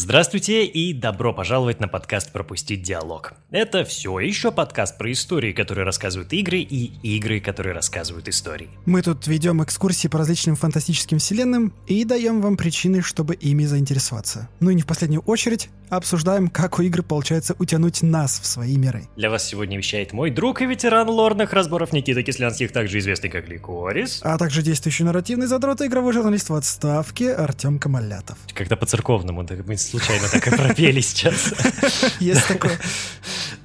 Здравствуйте и добро пожаловать на подкаст «Пропустить диалог». Это все еще подкаст про истории, которые рассказывают игры, и игры, которые рассказывают истории. Мы тут ведем экскурсии по различным фантастическим вселенным и даем вам причины, чтобы ими заинтересоваться. Ну и не в последнюю очередь обсуждаем, как у игры получается утянуть нас в свои миры. Для вас сегодня вещает мой друг и ветеран лорных разборов Никита Кислянских, также известный как Ликорис. А также действующий нарративный задрот и игровой журналист в отставке Артем Камалятов. Когда по-церковному, так мы случайно так и пропели сейчас. Есть такое.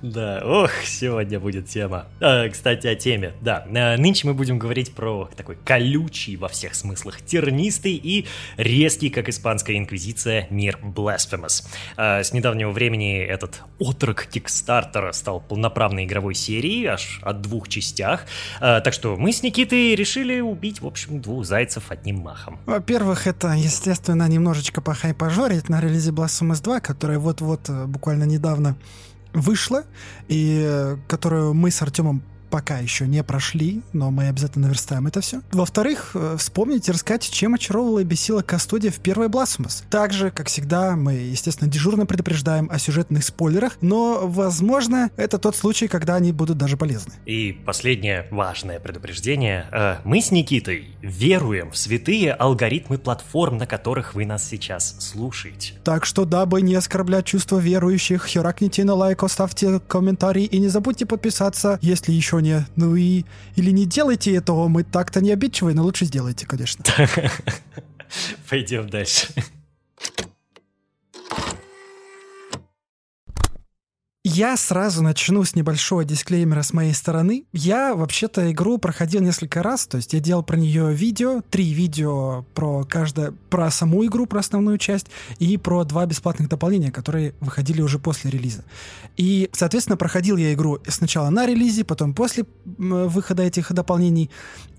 Да, ох, сегодня будет тема. А, кстати, о теме. Да, а, нынче мы будем говорить про такой колючий во всех смыслах, тернистый и резкий, как испанская инквизиция, мир Blasphemous. А, с недавнего времени этот отрок Кикстартера стал полноправной игровой серией, аж от двух частях. А, так что мы с Никитой решили убить, в общем, двух зайцев одним махом. Во-первых, это, естественно, немножечко похайпажорить на релизе Blasphemous 2, которая вот-вот э, буквально недавно вышла, и э, которую мы с Артемом пока еще не прошли, но мы обязательно наверстаем это все. Во-вторых, э, вспомнить и рассказать, чем очаровывала и бесила Кастодия в первой Blasphemous. Также, как всегда, мы, естественно, дежурно предупреждаем о сюжетных спойлерах, но, возможно, это тот случай, когда они будут даже полезны. И последнее важное предупреждение. Э, мы с Никитой веруем в святые алгоритмы платформ, на которых вы нас сейчас слушаете. Так что, дабы не оскорблять чувства верующих, херакните на лайк, оставьте комментарий и не забудьте подписаться, если еще не. Ну и... Или не делайте этого, мы так-то не обидчивые, но лучше сделайте, конечно. Пойдем дальше. Я сразу начну с небольшого дисклеймера с моей стороны. Я вообще-то игру проходил несколько раз, то есть я делал про нее видео, три видео про каждое, про саму игру, про основную часть, и про два бесплатных дополнения, которые выходили уже после релиза. И, соответственно, проходил я игру сначала на релизе, потом после выхода этих дополнений.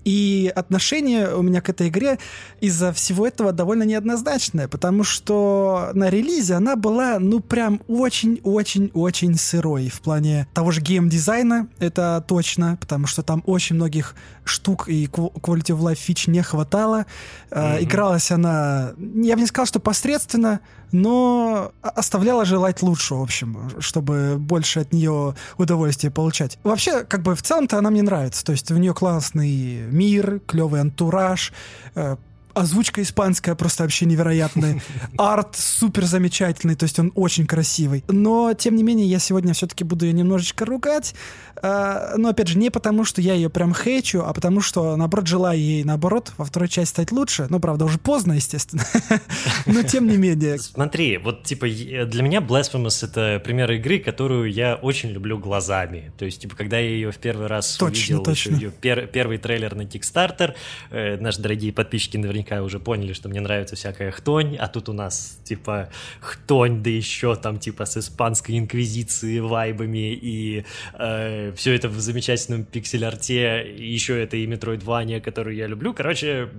И отношение у меня к этой игре из-за всего этого довольно неоднозначное, потому что на релизе она была, ну, прям очень-очень-очень сырой в плане того же геймдизайна, это точно, потому что там очень многих штук и quality of life фич не хватало. Mm-hmm. Игралась она, я бы не сказал, что посредственно, но оставляла желать лучше, в общем, чтобы больше от нее удовольствия получать. Вообще, как бы в целом-то она мне нравится. То есть у нее классный мир, клевый антураж, э, озвучка испанская просто вообще невероятная. Арт супер замечательный, то есть он очень красивый. Но, тем не менее, я сегодня все-таки буду ее немножечко ругать. А, но, опять же, не потому, что я ее прям хейчу, а потому, что, наоборот, желаю ей, наоборот, во второй части стать лучше. Ну, правда, уже поздно, естественно. Но, тем не менее. Смотри, вот, типа, для меня Blasphemous — это пример игры, которую я очень люблю глазами. То есть, типа, когда я ее в первый раз точно, увидел, точно. ее пер первый трейлер на Kickstarter, э, наши дорогие подписчики наверняка наверняка уже поняли, что мне нравится всякая хтонь, а тут у нас, типа, хтонь, да еще там, типа, с испанской инквизицией вайбами, и э, все это в замечательном пиксель-арте, еще это и Metroidvania, которую я люблю. Короче,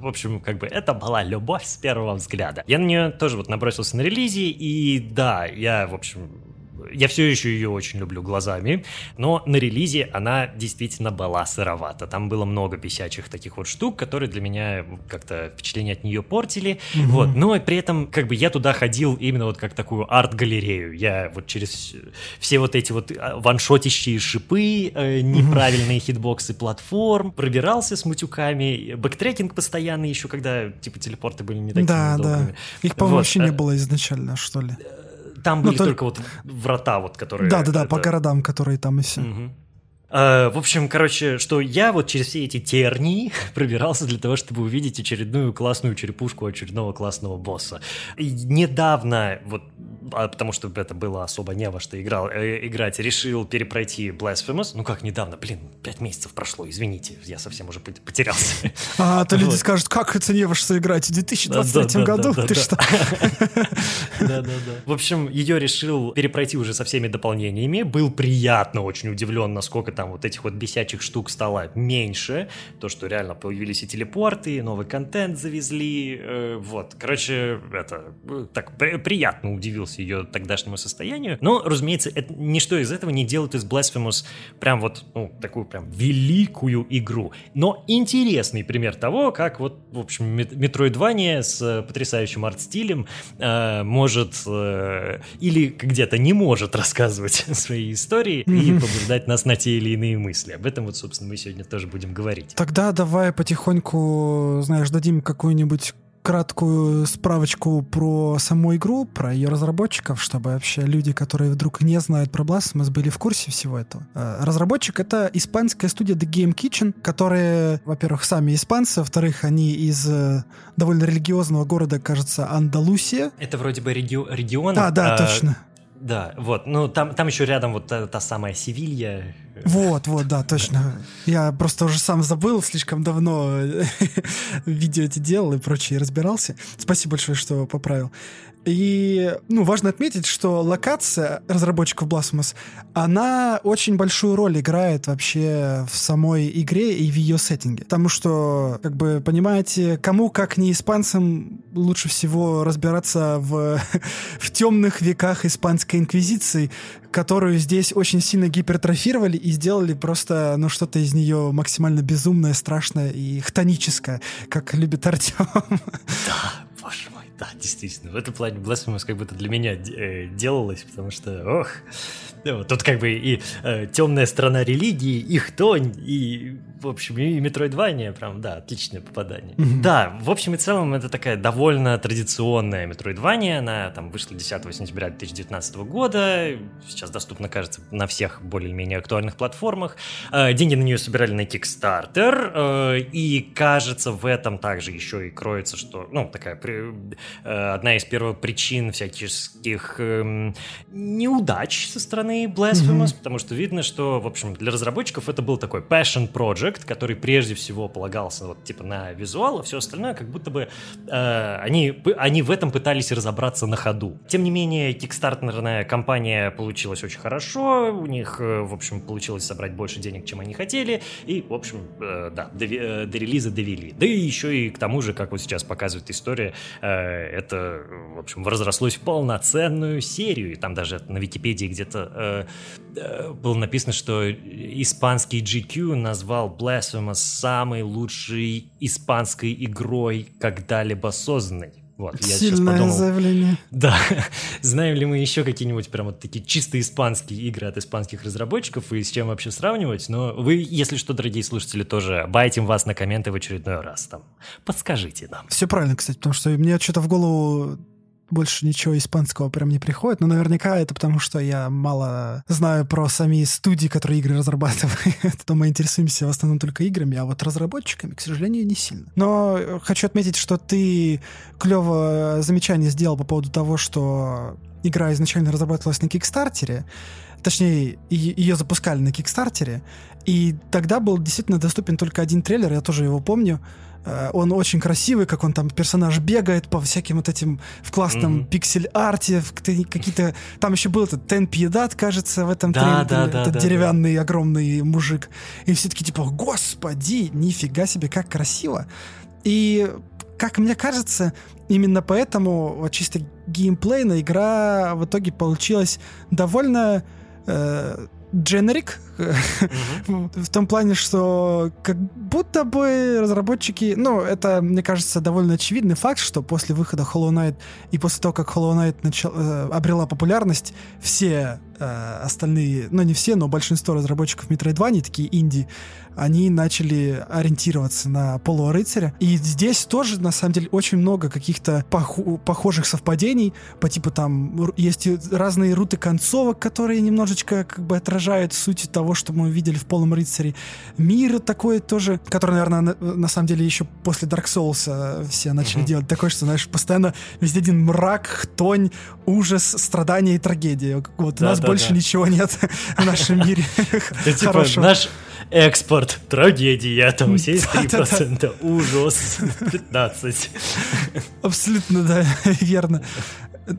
в общем, как бы это была любовь с первого взгляда. Я на нее тоже вот набросился на релизе, и да, я, в общем, я все еще ее очень люблю глазами, но на релизе она действительно была сыровата. Там было много бесячих таких вот штук, которые для меня как-то впечатление от нее портили. Mm-hmm. Вот, но при этом как бы я туда ходил именно вот как такую арт-галерею. Я вот через все вот эти вот а, ваншотящие шипы, э, неправильные mm-hmm. хитбоксы платформ, пробирался с мутюками, backtracking постоянно еще, когда типа телепорты были не такими Да, удобными. да. Их, по-моему, вот. вообще не э, было изначально, что ли. Там ну, были то... только вот врата, вот, которые... Да-да-да, по городам, которые там и все. Угу. Uh, в общем, короче, что я вот через все эти тернии пробирался для того, чтобы увидеть очередную классную черепушку очередного классного босса. И недавно, вот а потому что это было особо не во что играл, э, играть, решил перепройти Blasphemous. Ну как недавно, блин, пять месяцев прошло, извините, я совсем уже потерялся. А, то люди скажут, как это не во что играть в 2023 году? Ты что? Да-да-да. В общем, ее решил перепройти уже со всеми дополнениями. Был приятно очень удивлен, насколько там вот этих вот бесячих штук стало меньше. То, что реально появились и телепорты, новый контент завезли. Э, вот, короче, это э, так приятно удивился ее тогдашнему состоянию. Но, разумеется, это, ничто из этого не делает из Blasphemous прям вот, ну, такую прям великую игру. Но интересный пример того, как вот, в общем, Metroidvania с потрясающим арт-стилем э, может может э, или где-то не может рассказывать свои истории и побуждать нас на те или иные мысли. Об этом вот, собственно, мы сегодня тоже будем говорить. Тогда давай потихоньку, знаешь, дадим какую-нибудь краткую справочку про саму игру, про ее разработчиков, чтобы вообще люди, которые вдруг не знают про Blasphemous, были в курсе всего этого. Э, разработчик — это испанская студия The Game Kitchen, которые, во-первых, сами испанцы, во-вторых, они из э, довольно религиозного города, кажется, Андалусия. Это вроде бы реги- регион. Да, да, а, точно. Да, вот. Ну, там, там еще рядом вот та, та самая Севилья. Вот, вот, да, точно. Я просто уже сам забыл, слишком давно видео эти делал и прочее разбирался. Спасибо большое, что поправил. И, ну, важно отметить, что локация разработчиков Blasphemous, она очень большую роль играет вообще в самой игре и в ее сеттинге. Потому что, как бы, понимаете, кому, как не испанцам, лучше всего разбираться в, в темных веках испанской инквизиции, которую здесь очень сильно гипертрофировали и сделали просто, ну, что-то из нее максимально безумное, страшное и хтоническое, как любит Артем. Да. Да, действительно, в этом плане Blasphemous как будто для меня э, делалось, потому что, ох, ну, тут как бы и э, темная сторона религии, их тонь, и, в общем, и Метроидвания, прям, да, отличное попадание. Mm-hmm. Да, в общем и целом, это такая довольно традиционная Метроидвания, она там вышла 10 сентября 2019 года, сейчас доступна, кажется, на всех более-менее актуальных платформах. Э, деньги на нее собирали на Kickstarter, э, и, кажется, в этом также еще и кроется, что, ну, такая, при, одна из первых причин всяких э, неудач со стороны стороны Blasphemous, mm-hmm. потому что видно, что, в общем, для разработчиков это был такой passion project, который прежде всего полагался вот типа на визуал, а все остальное как будто бы э, они, они в этом пытались разобраться на ходу. Тем не менее, кикстартерная компания получилась очень хорошо, у них, э, в общем, получилось собрать больше денег, чем они хотели, и, в общем, э, да, до, э, до релиза довели. Да и еще и к тому же, как вот сейчас показывает история, э, это, в общем, разрослось в полноценную серию, и там даже на Википедии где-то Э, э, было написано, что испанский GQ назвал Blasphemous самой лучшей испанской игрой, когда-либо созданной. Вот, я Сильное подумал, заявление. Да. Знаем ли мы еще какие-нибудь прям вот такие чисто испанские игры от испанских разработчиков и с чем вообще сравнивать? Но вы, если что, дорогие слушатели, тоже байтим вас на комменты в очередной раз. Там, подскажите нам. Все правильно, кстати, потому что мне что-то в голову больше ничего испанского прям не приходит, но наверняка это потому, что я мало знаю про сами студии, которые игры разрабатывают, то мы интересуемся в основном только играми, а вот разработчиками, к сожалению, не сильно. Но хочу отметить, что ты клево замечание сделал по поводу того, что игра изначально разрабатывалась на Кикстартере, точнее, ее запускали на Кикстартере, и тогда был действительно доступен только один трейлер, я тоже его помню, Э, он очень красивый, как он там персонаж бегает по всяким вот этим в классном mm-hmm. пиксель-арте, какие-то... Там еще был этот Тен Пьедат, кажется, в этом да, трейлере, да, да, этот да, деревянный да. огромный мужик. И все таки типа, господи, нифига себе, как красиво. И как мне кажется, именно поэтому вот чисто геймплейная игра в итоге получилась довольно дженерик, в том плане, что как будто бы разработчики... Ну, это, мне кажется, довольно очевидный факт, что после выхода Hollow Knight и после того, как Hollow Knight начал, э, обрела популярность, все э, остальные, ну не все, но большинство разработчиков Metroidvania, такие инди, они начали ориентироваться на полурыцаря. И здесь тоже, на самом деле, очень много каких-то пох- похожих совпадений, по типу там есть разные руты концовок, которые немножечко как бы отражают суть того, что мы увидели в полном рыцаре. Мир такой тоже, который, наверное, на, на самом деле еще после Dark Souls э, все начали mm-hmm. делать такой, что, знаешь, постоянно везде один мрак, тонь, ужас, страдания и трагедия. Вот да, у нас да, больше да. ничего нет в нашем мире. Типа наш экспорт, трагедия, там 73%, ужас, 15%. Абсолютно, да, верно.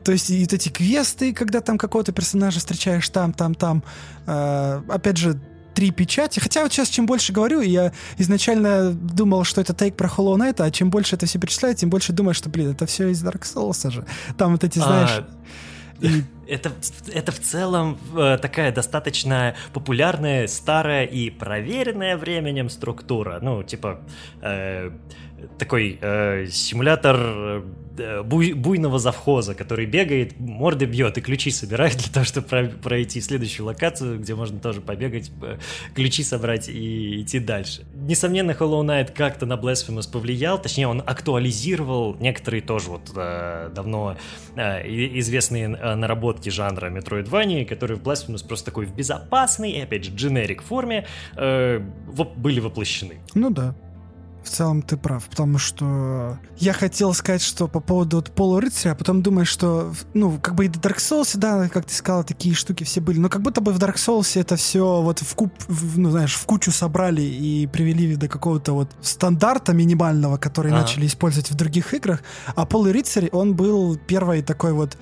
То есть и вот эти квесты, когда там какого-то персонажа встречаешь там, там, там. Э, опять же, три печати. Хотя вот сейчас, чем больше говорю, я изначально думал, что это тейк про Hollow Knight, а чем больше это все перечисляет, тем больше думаю, что, блин, это все из Dark Souls же. Там вот эти, знаешь... А... И это, это в целом э, такая достаточно популярная, старая и проверенная временем структура. Ну, типа, э, такой э, симулятор э, буй, буйного завхоза, который бегает, морды бьет и ключи собирает для того, чтобы пройти следующую локацию, где можно тоже побегать, ключи собрать и идти дальше. Несомненно, Hollow Knight как-то на Blasphemous повлиял, точнее, он актуализировал некоторые тоже вот давно известные наработки жанра Metroidvania, которые в Blasphemous просто такой в безопасной и, опять же, дженерик форме были воплощены. Ну да. В целом ты прав, потому что я хотел сказать, что по поводу вот полурыцаря, а потом думаешь, что, ну, как бы и в Dark Souls, да, как ты сказала, такие штуки все были, но как будто бы в Dark Souls это все вот в куб, в, ну, знаешь, в кучу собрали и привели до какого-то вот стандарта минимального, который а. начали использовать в других играх, а Полый Рыцарь, он был первой такой вот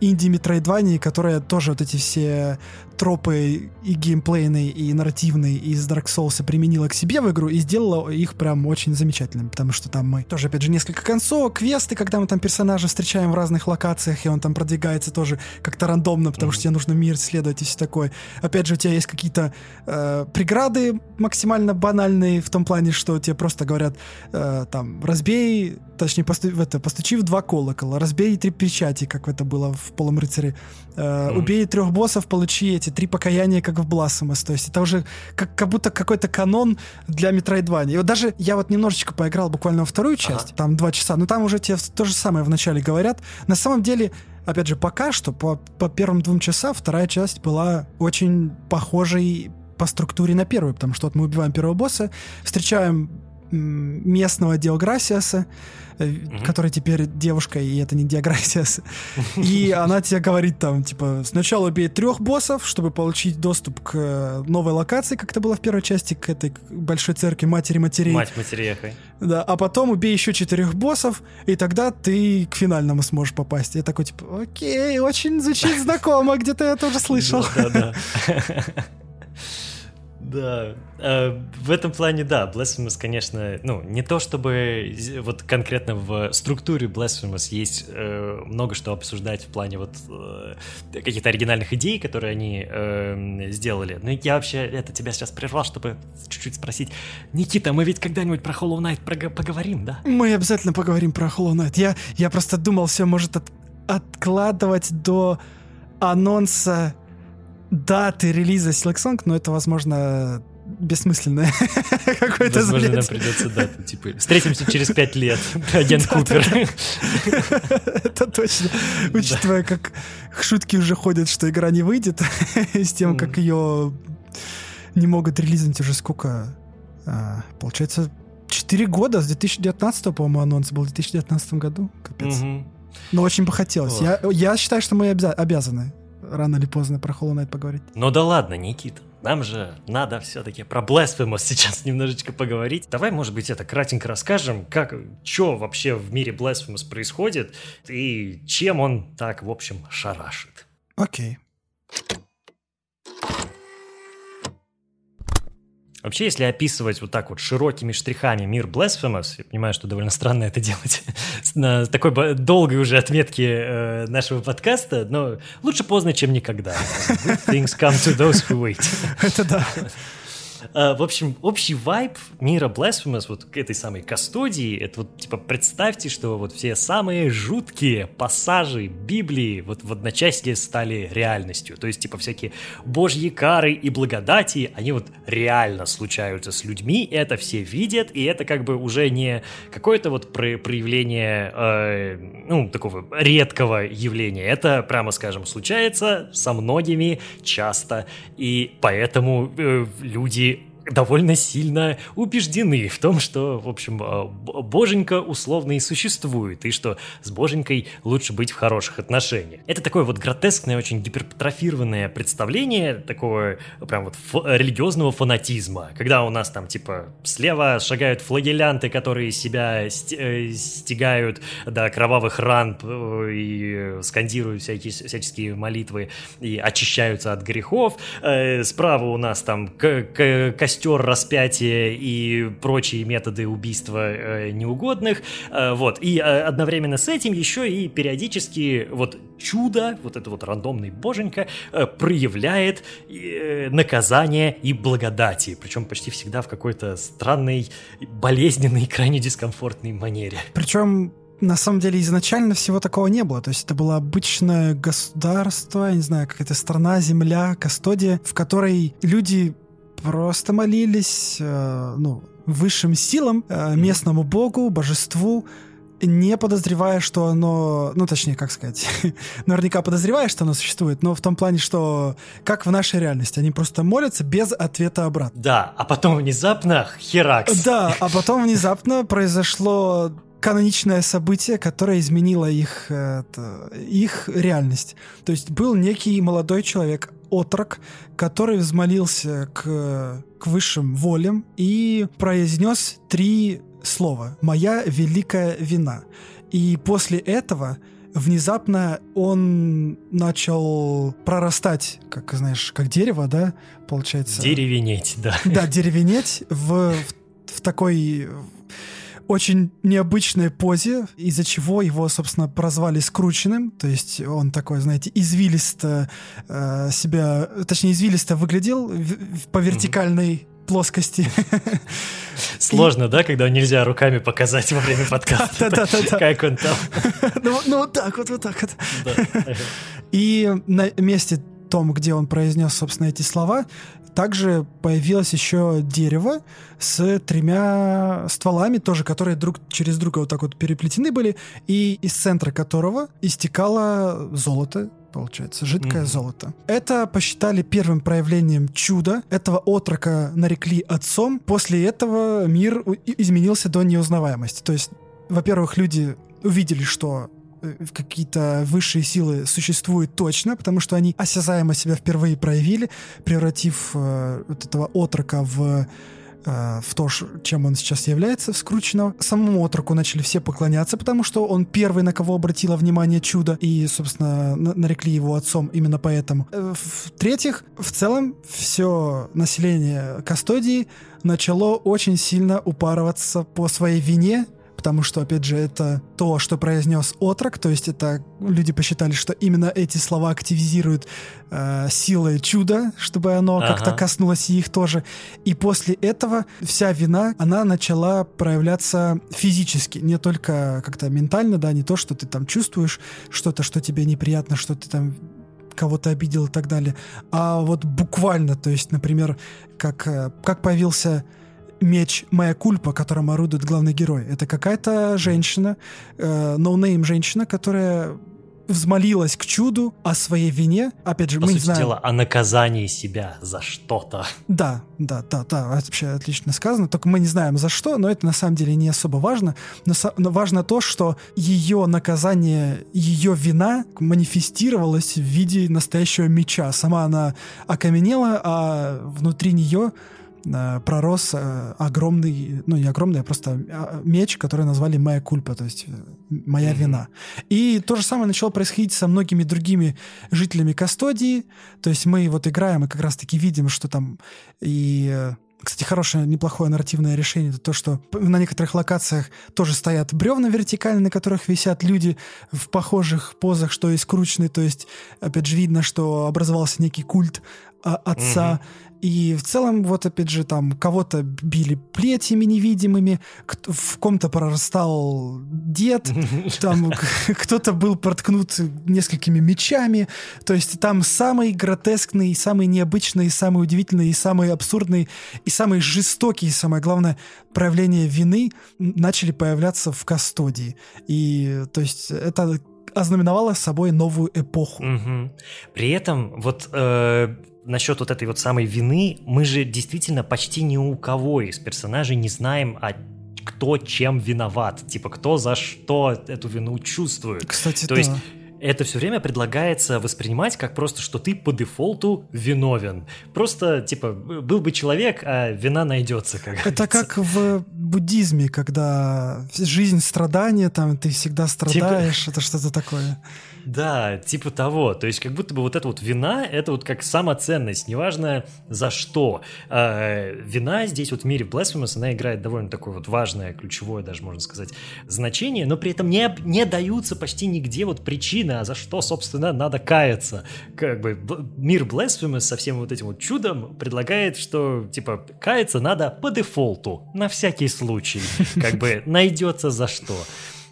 инди-метроидвании, которая тоже вот эти все тропы и геймплейные, и нарративные из Dark Souls применила к себе в игру и сделала их прям очень замечательными, потому что там мы тоже, опять же, несколько концов, квесты, когда мы там персонажа встречаем в разных локациях, и он там продвигается тоже как-то рандомно, потому mm-hmm. что тебе нужно мир исследовать и все такое. Опять же, у тебя есть какие-то э, преграды максимально банальные в том плане, что тебе просто говорят, э, там, разбей, точнее, посту, это, постучи в два колокола, разбей три печати, как это было в Полом рыцаре, э, mm-hmm. убей трех боссов, получи эти эти три покаяния, как в Blasphemous. То есть это уже как, как будто какой-то канон для Metroidvania. И вот даже я вот немножечко поиграл буквально во вторую часть, ага. там два часа, но там уже тебе то же самое вначале говорят. На самом деле, опять же, пока что, по, по первым двум часам, вторая часть была очень похожей по структуре на первую, потому что вот мы убиваем первого босса, встречаем местного Диограсиаса, mm-hmm. которая теперь девушка, и это не Диограсиас. И она тебе говорит там, типа, сначала убей трех боссов, чтобы получить доступ к э, новой локации, как это было в первой части, к этой большой церкви Матери Матерей. Мать Матерехой. Да, а потом убей еще четырех боссов, и тогда ты к финальному сможешь попасть. Я такой, типа, окей, очень звучит знакомо, где-то я тоже слышал. Да, да. Э, в этом плане, да, Blasphemous, конечно, ну, не то чтобы вот конкретно в структуре Blasphemous есть э, много что обсуждать в плане вот э, каких-то оригинальных идей, которые они э, сделали. Но я вообще это тебя сейчас прервал, чтобы чуть-чуть спросить. Никита, мы ведь когда-нибудь про Hollow Knight поговорим, да? Мы обязательно поговорим про Hollow Knight. Я, я просто думал, все может от откладывать до анонса даты релиза Silksong, но это, возможно, бессмысленное какое-то Возможно, нам придется, да, типа, встретимся через пять лет, агент Купер. Это точно. Учитывая, как шутки уже ходят, что игра не выйдет, с тем, как ее не могут релизить уже сколько? А, получается, 4 года, с 2019, по-моему, анонс был в 2019 году. Капец. Но очень бы хотелось. Я, я считаю, что мы обязаны рано или поздно про Hollow Knight поговорить. Ну да ладно, Никита. Нам же надо все-таки про Blasphemous сейчас немножечко поговорить. Давай, может быть, это кратенько расскажем, как, что вообще в мире Blasphemous происходит и чем он так, в общем, шарашит. Окей. Okay. Вообще, если описывать вот так вот широкими штрихами мир Blasphemous, я понимаю, что довольно странно это делать на такой долгой уже отметке э, нашего подкаста, но лучше поздно, чем никогда. Good things come to those who wait. Это да. А, в общем, общий вайб мира Blasphemous, вот к этой самой кастодии, это вот, типа, представьте, что вот все самые жуткие пассажи Библии вот в одночасье стали реальностью. То есть, типа, всякие божьи кары и благодати, они вот реально случаются с людьми, это все видят, и это как бы уже не какое-то вот проявление, э, ну, такого редкого явления. Это, прямо скажем, случается со многими часто, и поэтому э, люди довольно сильно убеждены в том, что, в общем, а, боженька условно и существует, и что с боженькой лучше быть в хороших отношениях. Это такое вот гротескное, очень гипертрофированное представление такого прям вот религиозного фанатизма, когда у нас там типа слева шагают флагелянты, которые себя э, стигают до кровавых ран и скандируют всякие, всяческие молитвы и очищаются от грехов, э, справа у нас там костюм костер, распятие и прочие методы убийства э, неугодных. Э, вот. И э, одновременно с этим еще и периодически вот чудо, вот это вот рандомный боженька, э, проявляет э, наказание и благодати. Причем почти всегда в какой-то странной, болезненной, крайне дискомфортной манере. Причем на самом деле изначально всего такого не было. То есть это было обычное государство, я не знаю, какая-то страна, земля, кастодия, в которой люди просто молились, э, ну, высшим силам, э, местному богу, божеству, не подозревая, что оно, ну точнее, как сказать, наверняка подозревая, что оно существует, но в том плане, что как в нашей реальности, они просто молятся без ответа обратно. Да, а потом внезапно херакс. Да, а потом внезапно произошло каноничное событие, которое изменило их, это, их реальность. То есть был некий молодой человек, отрок, который взмолился к, к высшим волям и произнес три слова «Моя великая вина». И после этого внезапно он начал прорастать, как знаешь, как дерево, да, получается. Деревенеть, да. Да, деревенеть в, в, в такой очень необычной позе, из-за чего его, собственно, прозвали скрученным. То есть он такой, знаете, извилисто э, себя, точнее, извилисто выглядел в, по вертикальной плоскости. Сложно, да, когда нельзя руками показать во время подкаста, как он там. Ну, ну вот так вот, вот так вот. И на месте том, где он произнес, собственно, эти слова, также появилось еще дерево с тремя стволами, тоже, которые друг через друга вот так вот переплетены были, и из центра которого истекало золото, получается, жидкое mm-hmm. золото. Это посчитали первым проявлением чуда. Этого отрока нарекли отцом. После этого мир изменился до неузнаваемости. То есть, во-первых, люди увидели, что какие-то высшие силы существуют точно, потому что они осязаемо себя впервые проявили, превратив э, вот этого отрока в Э, в то, чем он сейчас является, скрученного. Самому отроку начали все поклоняться, потому что он первый, на кого обратило внимание чудо, и, собственно, нарекли его отцом именно поэтому. Э, в-третьих, в целом, все население Кастодии начало очень сильно упарываться по своей вине потому что, опять же, это то, что произнес отрок, то есть это люди посчитали, что именно эти слова активизируют э, силы чуда, чтобы оно ага. как-то коснулось их тоже. И после этого вся вина, она начала проявляться физически, не только как-то ментально, да, не то, что ты там чувствуешь что-то, что тебе неприятно, что ты там кого-то обидел и так далее, а вот буквально, то есть, например, как, э, как появился меч «Mea Culpa», которым орудует главный герой. Это какая-то женщина, э, no-name женщина, которая взмолилась к чуду о своей вине. Опять же, По мы сути не знаем... дела, о наказании себя за что-то. Да, да, да, да, вообще отлично сказано. Только мы не знаем за что, но это на самом деле не особо важно. Но, но важно то, что ее наказание, ее вина манифестировалась в виде настоящего меча. Сама она окаменела, а внутри нее Э, пророс э, огромный, ну не огромный, а просто а, меч, который назвали «Моя кульпа», то есть э, «Моя mm-hmm. вина». И то же самое начало происходить со многими другими жителями Кастодии, то есть мы вот играем и как раз-таки видим, что там и кстати, хорошее, неплохое нарративное решение это то, что на некоторых локациях тоже стоят бревна вертикальные, на которых висят люди в похожих позах, что и скручены. То есть, опять же, видно, что образовался некий культ а, отца. Угу. И в целом, вот опять же, там кого-то били плетьями невидимыми, в ком-то прорастал дед, там кто-то был проткнут несколькими мечами. То есть там самый гротескный, самый необычный, самый удивительный, самый абсурдный и самый жестокий, самое главное, проявление вины начали появляться в Кастодии. И то есть это ознаменовало собой новую эпоху. Угу. При этом вот э, насчет вот этой вот самой вины, мы же действительно почти ни у кого из персонажей не знаем, а кто чем виноват, типа кто за что эту вину чувствует. Кстати, То да. есть это все время предлагается воспринимать как просто, что ты по дефолту виновен. Просто, типа, был бы человек, а вина найдется. Как это как в буддизме, когда жизнь страдания, там ты всегда типа страдаешь, типа... это что-то такое. Да, типа того. То есть как будто бы вот эта вот вина, это вот как самоценность, неважно за что. А, вина здесь вот в мире Blasphemous, она играет довольно такое вот важное, ключевое даже, можно сказать, значение, но при этом не, не даются почти нигде вот причины, а за что, собственно, надо каяться. Как бы мир Blasphemous со всем вот этим вот чудом предлагает, что, типа, каяться надо по дефолту, на всякий случай. Как бы найдется за что.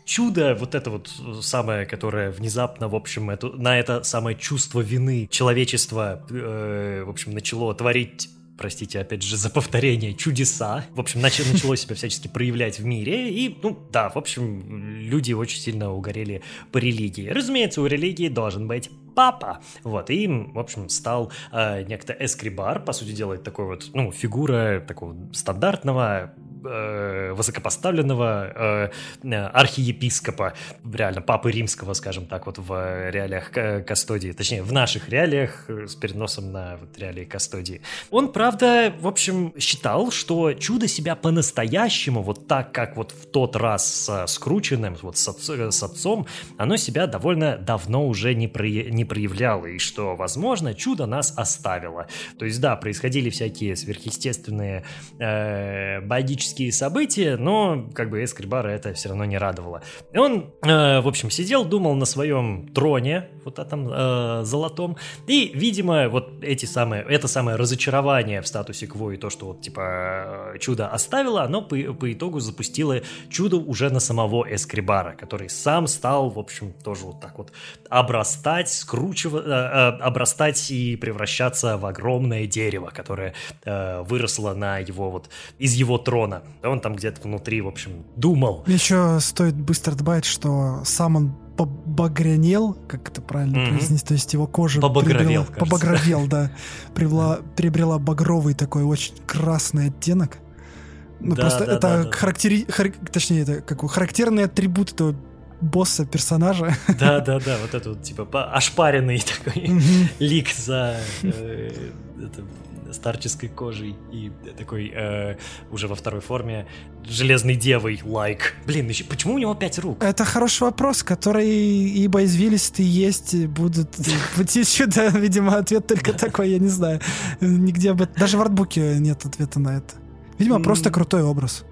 Чудо, вот это вот самое, которое внезапно, в общем, эту, на это самое чувство вины человечества, э, в общем, начало творить простите, опять же, за повторение, чудеса. В общем, начало, начало себя всячески проявлять в мире. И, ну, да, в общем, люди очень сильно угорели по религии. Разумеется, у религии должен быть папа. Вот, и в общем, стал э, некто Эскрибар, по сути дела, такой вот, ну, фигура такого стандартного э, высокопоставленного э, архиепископа, реально папы римского, скажем так, вот в реалиях Кастодии, точнее, в наших реалиях с переносом на вот реалии Кастодии. Он, правда, в общем, считал, что чудо себя по-настоящему, вот так, как вот в тот раз с Скрученным, вот с, отц, с отцом, оно себя довольно давно уже не, про, не проявляло, и что, возможно, чудо нас оставило. То есть, да, происходили всякие сверхъестественные э, богические события, но как бы Эскрибара это все равно не радовало. И он, э, в общем, сидел, думал на своем троне, вот этом э, золотом, и, видимо, вот эти самые, это самое разочарование в статусе Кво и то, что вот, типа, чудо оставило, оно по, по итогу запустило чудо уже на самого Эскрибара, который сам стал, в общем, тоже вот так вот обрастать, скручивать, э, э, обрастать и превращаться в огромное дерево, которое э, выросло на его вот из его трона. Он там где-то внутри, в общем, думал. Еще стоит быстро добавить, что сам он побагрянел, как это правильно mm-hmm. произнести, то есть его кожа побагровел, приобрела, побагровел, да, приобрела, приобрела багровый такой очень красный оттенок. Ну, да, просто да, это да, да. характери... Хар... точнее, это как характерный атрибут этого босса персонажа. Да, да, да, вот этот вот, типа ошпаренный такой лик за э, старческой кожей и такой э, уже во второй форме железной девой лайк. Like. Блин, еще, почему у него пять рук? Это хороший вопрос, который ибо извилистые есть будут быть еще, да, видимо, ответ только такой, я не знаю. Нигде об этом... Даже в артбуке нет ответа на это. Видимо, просто крутой образ.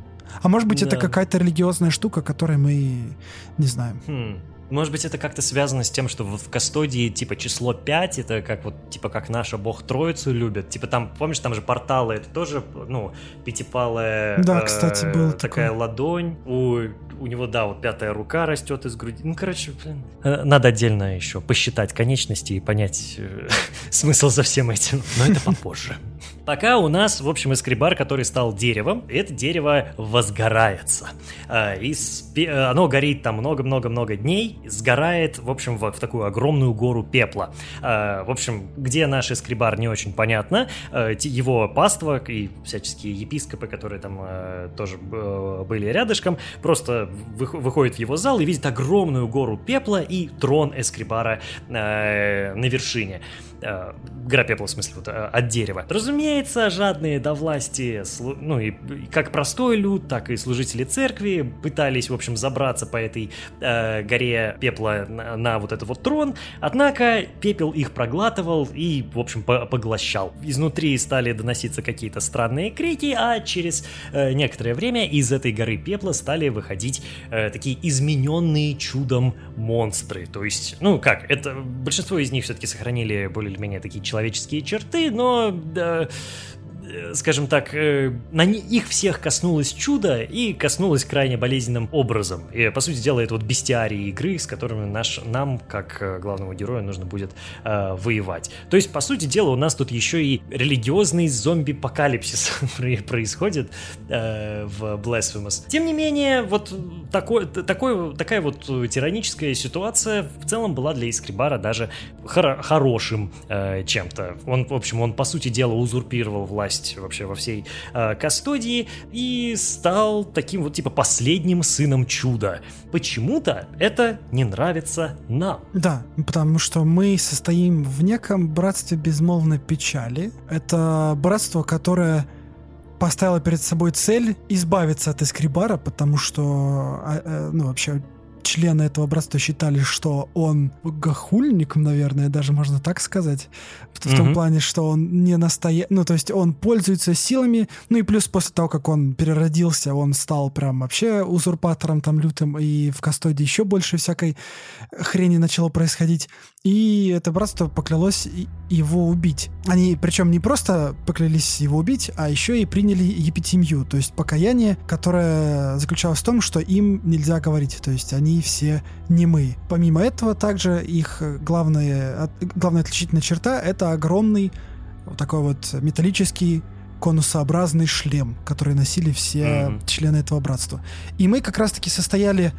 А может быть, это какая-то религиозная штука, которой мы не знаем. Хм. Может быть, это как-то связано с тем, что вот в Кастодии, типа, число 5, это как вот, типа, как наша бог Троицу любит. Типа, там, помнишь, там же порталы, это тоже, ну, пятипалая... Да, э, кстати, было Такая такое. ладонь. У, у него, да, вот пятая рука растет из груди. Ну, короче, блин. Э, надо отдельно еще посчитать конечности и понять э, смысл за всем этим. Но это попозже. Пока у нас, в общем, эскрибар, который стал деревом, это дерево возгорается. Э, и оно горит там много-много-много дней, сгорает, в общем, в, в такую огромную гору пепла. Э, в общем, где наш эскрибар, не очень понятно. Э, его паства и всяческие епископы, которые там тоже э, были рядышком, просто вы, выходят в его зал и видят огромную гору пепла и трон эскрибара э, на вершине. Э, гора пепла, в смысле, вот, э, от дерева. Разумеется, жадные до власти, ну и как простой люд, так и служители церкви пытались, в общем, забраться по этой э, горе пепла на, на вот этот вот трон, однако пепел их проглатывал и, в общем, по поглощал. Изнутри стали доноситься какие-то странные крики, а через э, некоторое время из этой горы пепла стали выходить э, такие измененные чудом монстры. То есть, ну как, это большинство из них все-таки сохранили более или менее такие человеческие черты, но да, скажем так, э, на их всех коснулось чудо и коснулось крайне болезненным образом. И, по сути дела, это вот бестиарии игры, с которыми наш, нам, как э, главному герою, нужно будет э, воевать. То есть, по сути дела, у нас тут еще и религиозный зомби-апокалипсис происходит э, в Blasphemous. Тем не менее, вот такой, такой, такая вот тираническая ситуация в целом была для Искрибара даже хор хорошим э, чем-то. Он, в общем, он, по сути дела, узурпировал власть власть вообще во всей э, Кастодии и стал таким вот типа последним сыном чуда. Почему-то это не нравится нам. Да, потому что мы состоим в неком братстве безмолвной печали. Это братство, которое поставило перед собой цель избавиться от Эскрибара, потому что, а, э, ну, вообще, члены этого братства считали, что он гахульник, наверное, даже можно так сказать. В, mm-hmm. том плане, что он не настоящий... Ну, то есть он пользуется силами, ну и плюс после того, как он переродился, он стал прям вообще узурпатором там лютым, и в Кастоде еще больше всякой хрени начало происходить. И это братство поклялось его убить. Они, причем не просто поклялись его убить, а еще и приняли епитимию, то есть покаяние, которое заключалось в том, что им нельзя говорить, то есть они все немые. Помимо этого, также их главная, главная отличительная черта — это огромный вот такой вот металлический конусообразный шлем, который носили все mm-hmm. члены этого братства. И мы как раз-таки состояли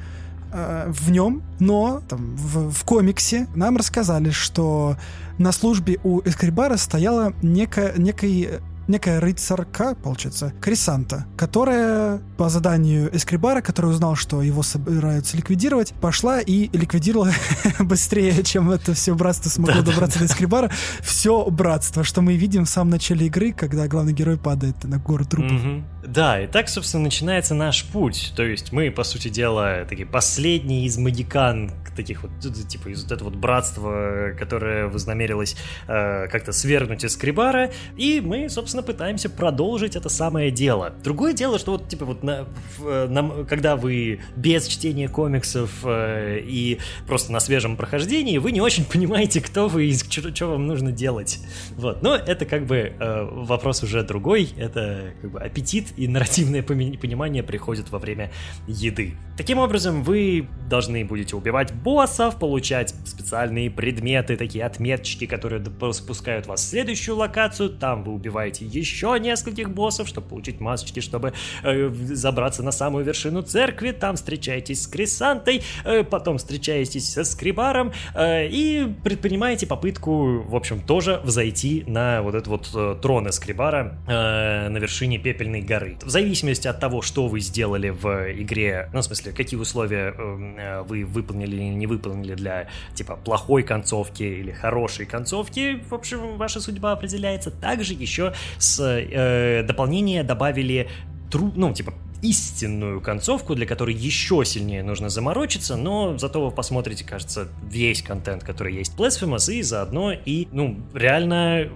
э, в нем, но там, в, в комиксе нам рассказали, что на службе у Эскрибара стояла некая, некий некая рыцарка, получается, Крисанта, которая по заданию Эскрибара, который узнал, что его собираются ликвидировать, пошла и ликвидировала быстрее, чем это все братство смогло добраться до Эскрибара, все братство, что мы видим в самом начале игры, когда главный герой падает на гору трупов. Да, и так, собственно, начинается наш путь. То есть мы, по сути дела, такие последние из магикан, таких вот, типа, из вот этого вот братства, которое вознамерилось э, как-то свергнуть Эскрибара, и мы, собственно, пытаемся продолжить это самое дело. Другое дело, что вот, типа, вот, на, в, на, когда вы без чтения комиксов э, и просто на свежем прохождении, вы не очень понимаете, кто вы и что вам нужно делать. Вот, но это как бы э, вопрос уже другой, это как бы аппетит и нарративное понимание приходит во время еды. Таким образом, вы должны будете убивать боссов, получать специальные предметы, такие отметочки, которые спускают вас в следующую локацию. Там вы убиваете еще нескольких боссов, чтобы получить масочки, чтобы э, забраться на самую вершину церкви. Там встречаетесь с Крисантой, э, потом встречаетесь со Скрибаром э, и предпринимаете попытку, в общем, тоже взойти на вот этот вот э, трон Эскрибара э, на вершине Пепельной горы горы. В зависимости от того, что вы сделали в игре, ну, в смысле, какие условия эм, э, вы выполнили или не выполнили для, типа, плохой концовки или хорошей концовки, в общем, ваша судьба определяется. Также еще с э, дополнения добавили тру, ну, типа, истинную концовку, для которой еще сильнее нужно заморочиться, но зато вы посмотрите, кажется, весь контент, который есть Blasphemous, и заодно и, ну, реально,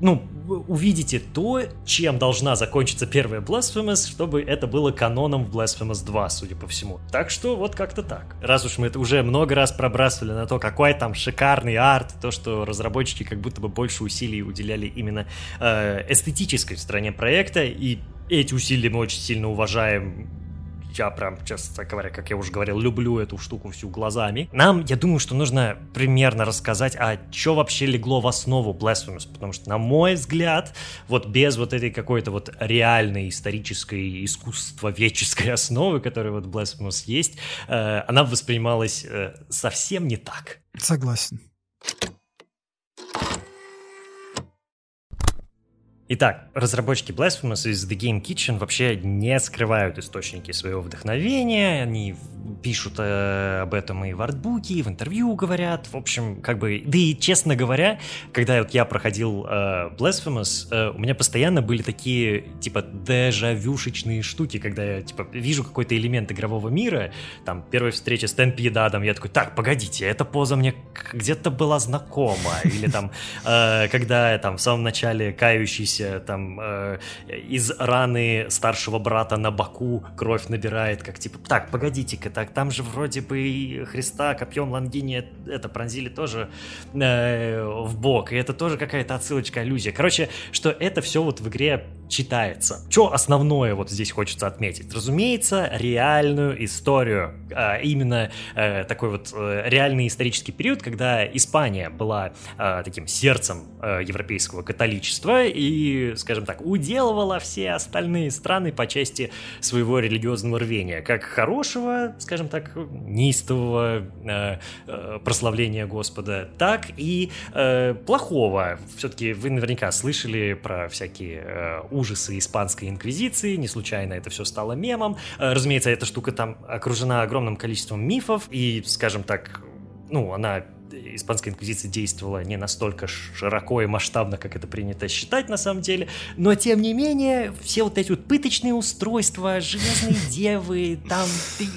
ну, увидите то, чем должна закончиться первая Blasphemous, чтобы это было каноном в Blasphemous 2, судя по всему. Так что вот как-то так. Раз уж мы это уже много раз пробрасывали на то, какой там шикарный арт, то, что разработчики как будто бы больше усилий уделяли именно э, эстетической стороне проекта, и эти усилия мы очень сильно уважаем я прям, честно говоря, как я уже говорил, люблю эту штуку всю глазами. Нам, я думаю, что нужно примерно рассказать, а что вообще легло в основу Blasphemous, потому что, на мой взгляд, вот без вот этой какой-то вот реальной исторической искусствоведческой основы, которая вот Blasphemous есть, э, она воспринималась э, совсем не так. Согласен. Итак, разработчики Blasphemous из The Game Kitchen вообще не скрывают источники своего вдохновения, они пишут э, об этом и в артбуке, и в интервью говорят, в общем, как бы, да и честно говоря, когда вот я проходил э, Blasphemous, э, у меня постоянно были такие, типа, дежавюшечные штуки, когда я, типа, вижу какой-то элемент игрового мира, там, первая встреча с Темпьедадом, я такой, так, погодите, эта поза мне где-то была знакома, или там, э, когда там в самом начале кающийся там э, из раны старшего брата на боку кровь набирает, как типа, так, погодите-ка, так, там же вроде бы и Христа копьем Лангини это пронзили тоже э, в бок, и это тоже какая-то отсылочка, аллюзия. Короче, что это все вот в игре читается. Что основное вот здесь хочется отметить? Разумеется, реальную историю, а именно э, такой вот э, реальный исторический период, когда Испания была э, таким сердцем э, европейского католичества и скажем так, уделывала все остальные страны по части своего религиозного рвения, как хорошего, скажем так, неистового э, э, прославления Господа, так и э, плохого. Все-таки вы наверняка слышали про всякие э, ужасы испанской инквизиции, не случайно это все стало мемом. Э, разумеется, эта штука там окружена огромным количеством мифов, и, скажем так, ну, она испанская инквизиция действовала не настолько широко и масштабно, как это принято считать на самом деле, но тем не менее все вот эти вот пыточные устройства, железные девы, там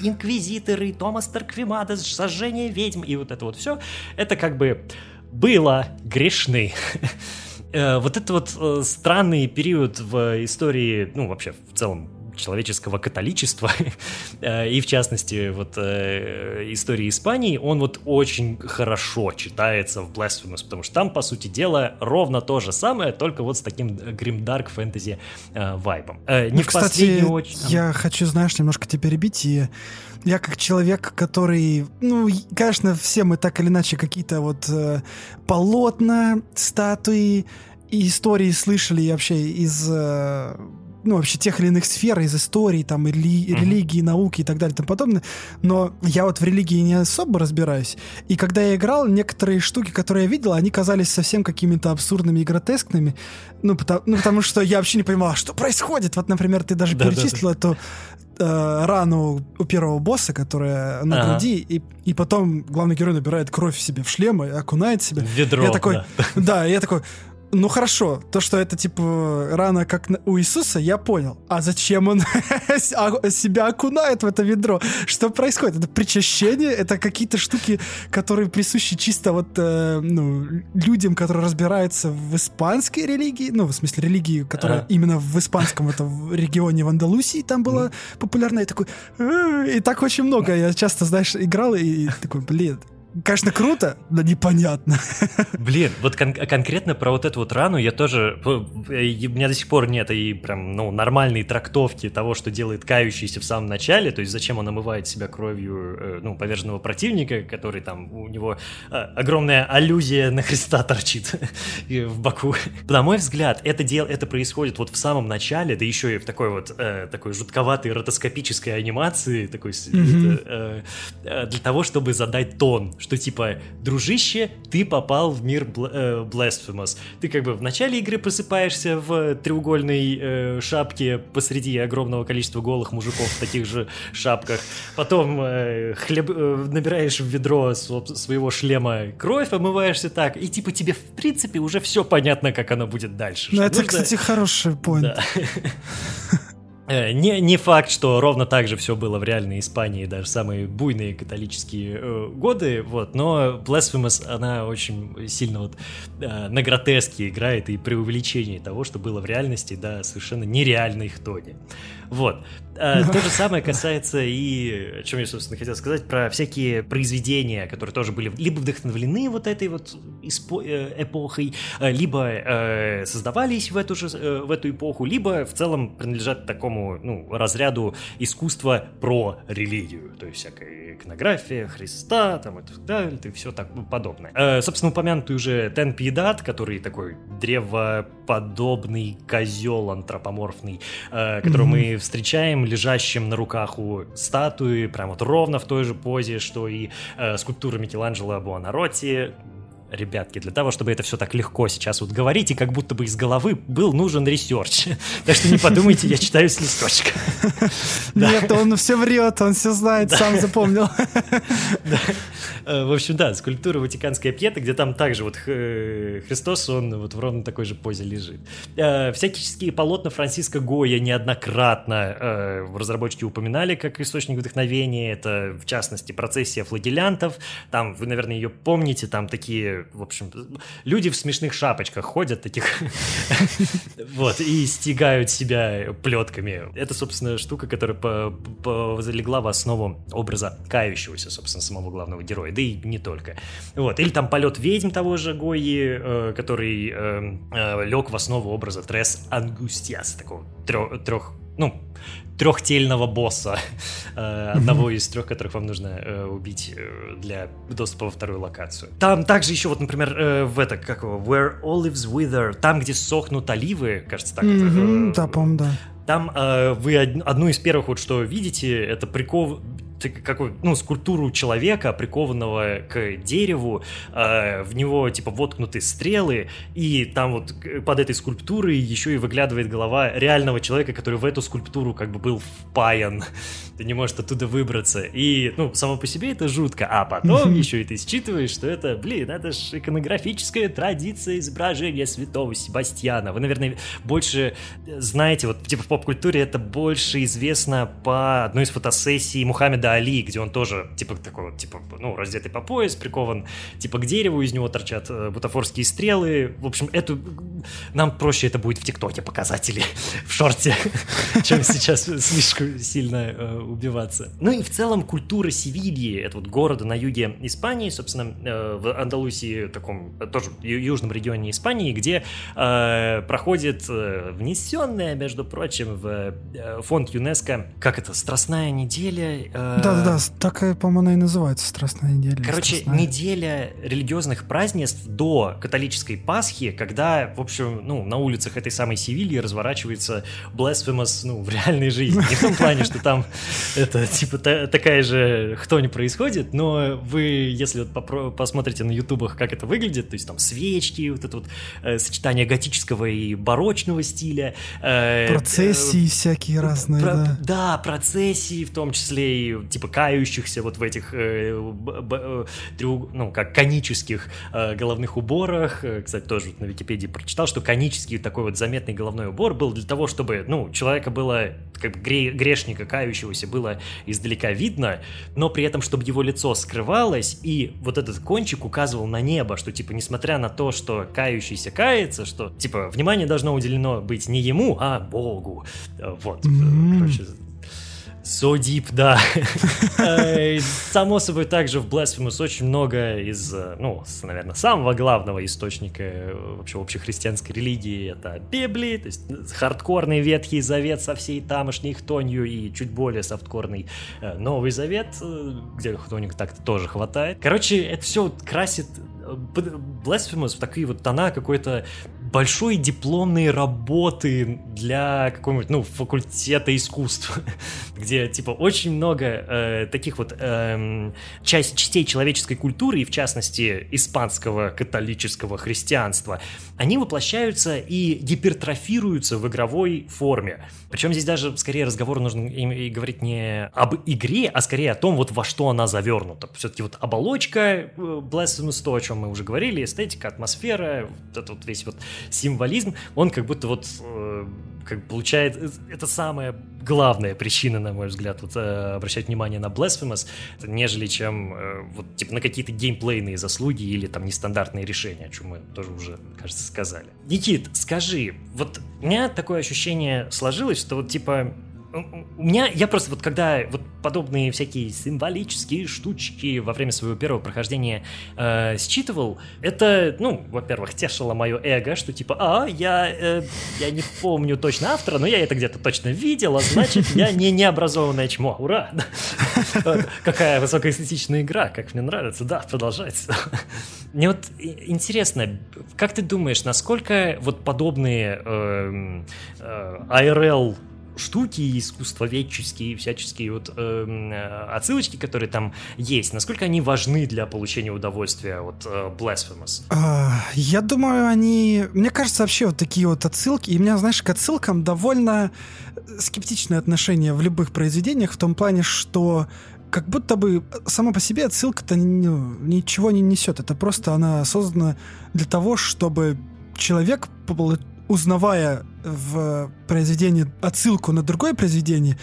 инквизиторы, Томас Тарквимадес, сожжение ведьм и вот это вот все, это как бы было грешны. Э, вот это вот э, странный период в истории, ну вообще в целом человеческого католичества, и в частности вот истории Испании, он вот очень хорошо читается в Blasphemous, потому что там, по сути дела, ровно то же самое, только вот с таким гримдарк фэнтези вайбом. Не ну, в кстати, очередь... я хочу, знаешь, немножко тебя перебить, и я как человек, который, ну, конечно, все мы так или иначе какие-то вот э, полотна, статуи и истории слышали вообще из э, ну, вообще тех или иных сфер, из истории, там, mm-hmm. религии, науки и так далее и тому подобное. Но я вот в религии не особо разбираюсь. И когда я играл, некоторые штуки, которые я видел, они казались совсем какими-то абсурдными и гротескными. Ну, потому, ну, потому что я вообще не понимал, что происходит. Вот, например, ты даже перечислил эту э, рану у первого босса, которая на ага. груди, и, и потом главный герой набирает кровь себе в шлем и окунает себя. В ведро. Я такой, да. да, я такой, ну хорошо, то, что это типа рано как у Иисуса, я понял. А зачем он себя окунает в это ведро? Что происходит? Это причащение? Это какие-то штуки, которые присущи чисто вот э, ну, людям, которые разбираются в испанской религии, ну, в смысле религии, которая а. именно в испанском это в регионе в Андалусии там была популярна. И такой... И так очень много. Я часто, знаешь, играл и такой, блин, Конечно, круто, но непонятно. Блин, вот кон- конкретно про вот эту вот рану я тоже... Э, у меня до сих пор нет и прям, ну, нормальной трактовки того, что делает кающийся в самом начале, то есть зачем он омывает себя кровью, э, ну, поверженного противника, который там, у него э, огромная аллюзия на Христа торчит в боку. На мой взгляд, это, дел, это происходит вот в самом начале, да еще и в такой вот, такой жутковатой ротоскопической анимации, такой, mm-hmm. для того, чтобы задать тон, что типа, дружище, ты попал в мир э, Blasphemous. Ты как бы в начале игры просыпаешься в треугольной э, шапке посреди огромного количества голых мужиков в таких же шапках. Потом э, хлеб, э, набираешь в ведро своего шлема кровь, омываешься так, и типа тебе в принципе уже все понятно, как оно будет дальше. Ну это, нужно... кстати, хороший поинт. Да. Э, не, не факт, что ровно так же все было в реальной Испании, даже самые буйные католические э, годы, вот, но Blasphemous, она очень сильно вот э, на гротеске играет и при увеличении того, что было в реальности, да, совершенно нереальной хтоне. Вот. А, то же самое касается и, о чем я, собственно, хотел сказать, про всякие произведения, которые тоже были либо вдохновлены вот этой вот э, эпохой, э, либо э, создавались в эту же в эту эпоху, либо в целом принадлежат такому ну, разряду искусства про религию, то есть всякая иконография Христа, там и так далее, и все так подобное. Собственно, упомянутый уже Тен Пьедат, который такой древоподобный козел антропоморфный, которого мы встречаем лежащим на руках у статуи, прям вот ровно в той же позе, что и э, скульптура Микеланджело Буонаротти, ребятки, для того, чтобы это все так легко сейчас вот говорить, и как будто бы из головы был нужен research. Так что не подумайте, я читаю с листочка. Нет, он все врет, он все знает, сам запомнил. Э, в общем, да, скульптура Ватиканская пьета, где там также вот э, Христос, он вот в ровно такой же позе лежит. Э, всякие полотна Франциско Гойя неоднократно разработчики упоминали как источник вдохновения. Это, в частности, процессия флагелянтов. Там, вы, наверное, ее помните, там такие в общем, люди в смешных шапочках ходят таких, вот, и стегают себя плетками. Это, собственно, штука, которая залегла в основу образа кающегося, собственно, самого главного героя, да и не только. Вот, или там полет ведьм того же Гои, э, который э, э, лег в основу образа Трес Ангустиас, такого трех ну, трехтельного босса, э, одного из трех, которых вам нужно э, убить э, для доступа во вторую локацию. Там также еще вот, например, в это, как его, Where Olives Wither, там, где сохнут оливы, кажется, так. Да, по-моему, да. Там э, вы одну из первых вот что видите, это прикол какой, ну, скульптуру человека, прикованного к дереву, э, в него, типа, воткнуты стрелы, и там вот под этой скульптурой еще и выглядывает голова реального человека, который в эту скульптуру как бы был впаян. Ты не можешь оттуда выбраться. И, ну, само по себе это жутко. А потом еще и ты считываешь, что это, блин, это ж иконографическая традиция изображения святого Себастьяна. Вы, наверное, больше знаете, вот, типа, в поп-культуре это больше известно по одной из фотосессий Мухаммеда Али, где он тоже, типа, такой вот, типа, ну, раздетый по пояс, прикован, типа, к дереву, из него торчат э, бутафорские стрелы. В общем, эту нам проще это будет в ТикТоке показать или в шорте, чем сейчас слишком сильно э, убиваться. Ну и в целом культура Севильи, это вот города на юге Испании, собственно, э, в Андалусии, таком тоже южном регионе Испании, где проходит внесенная, между прочим, в фонд ЮНЕСКо, как это, Страстная неделя? Э, Да-да-да, так, по-моему, она и называется Страстная неделя. Короче, страстная. неделя религиозных празднеств до католической Пасхи, когда, в общем, ну, на улицах этой самой Севильи разворачивается Blasphemous, ну, в реальной жизни. Не в том плане, что там это, типа, такая же хтонь происходит, но вы, если вот посмотрите на ютубах, как это выглядит, то есть там свечки, вот это вот э, сочетание готического и барочного стиля. Э, процессии э, всякие разные, про, да. Да, процессии, в том числе и, типа, кающихся вот в этих, э, треуг, ну, как конических э, головных уборах. Э, кстати, тоже вот на Википедии прочитал, что конический такой вот заметный головной убор был для того, чтобы, ну, человека было, как бы грешника, кающегося, было издалека видно, но при этом, чтобы его лицо скрывалось, и вот этот кончик указывал на небо, что, типа, несмотря на то, что кающийся кается, что, типа, внимание должно уделено быть не ему, а Богу. Э, вот. Mm-hmm. Короче, So deep, да. Э, само собой, также в Blasphemous очень много из, э, ну, наверное, самого главного источника э, вообще общехристианской религии — это Библии, то есть хардкорный Ветхий Завет со всей тамошней хтонью и чуть более софткорный Новый Завет, где хтоника так-то тоже хватает. Короче, это все красит Blasphemous в такие вот тона какой-то большой дипломной работы для какого-нибудь, ну, факультета искусств, где, типа, очень много э, таких вот э, часть, частей человеческой культуры, и в частности испанского католического христианства, они воплощаются и гипертрофируются в игровой форме. Причем здесь даже скорее разговор нужно и, и говорить не об игре, а скорее о том, вот во что она завернута. Все-таки вот оболочка э, Blasphemous, то, о чем мы уже говорили, эстетика, атмосфера, вот этот вот весь вот символизм, он как будто вот э, как получает... Э, это самая главная причина, на мой взгляд, вот э, обращать внимание на Blasphemous, нежели чем вот типа на какие-то геймплейные заслуги или там нестандартные решения, о чем мы тоже уже, кажется, сказали. Никит, скажи, вот у меня такое ощущение сложилось, что вот типа у меня, я просто вот когда вот подобные всякие символические штучки во время своего первого прохождения э, считывал, это, ну, во-первых, тешило мое эго, что типа, а, я, э, я не помню точно автора, но я это где-то точно видел, а значит, я не необразованное чмо, ура! Какая высокоэстетичная игра, как мне нравится, да, продолжается. Мне вот интересно, как ты думаешь, насколько вот подобные эм, э, IRL штуки искусствоведческие, всяческие вот эм, э, отсылочки, которые там есть, насколько они важны для получения удовольствия от э, Blasphemous? А, я думаю, они... Мне кажется, вообще вот такие вот отсылки, и у меня, знаешь, к отсылкам довольно скептичное отношение в любых произведениях, в том плане, что как будто бы сама по себе отсылка-то ну, ничего не несет. Это просто она создана для того, чтобы человек узнавая в произведении отсылку на другое произведение,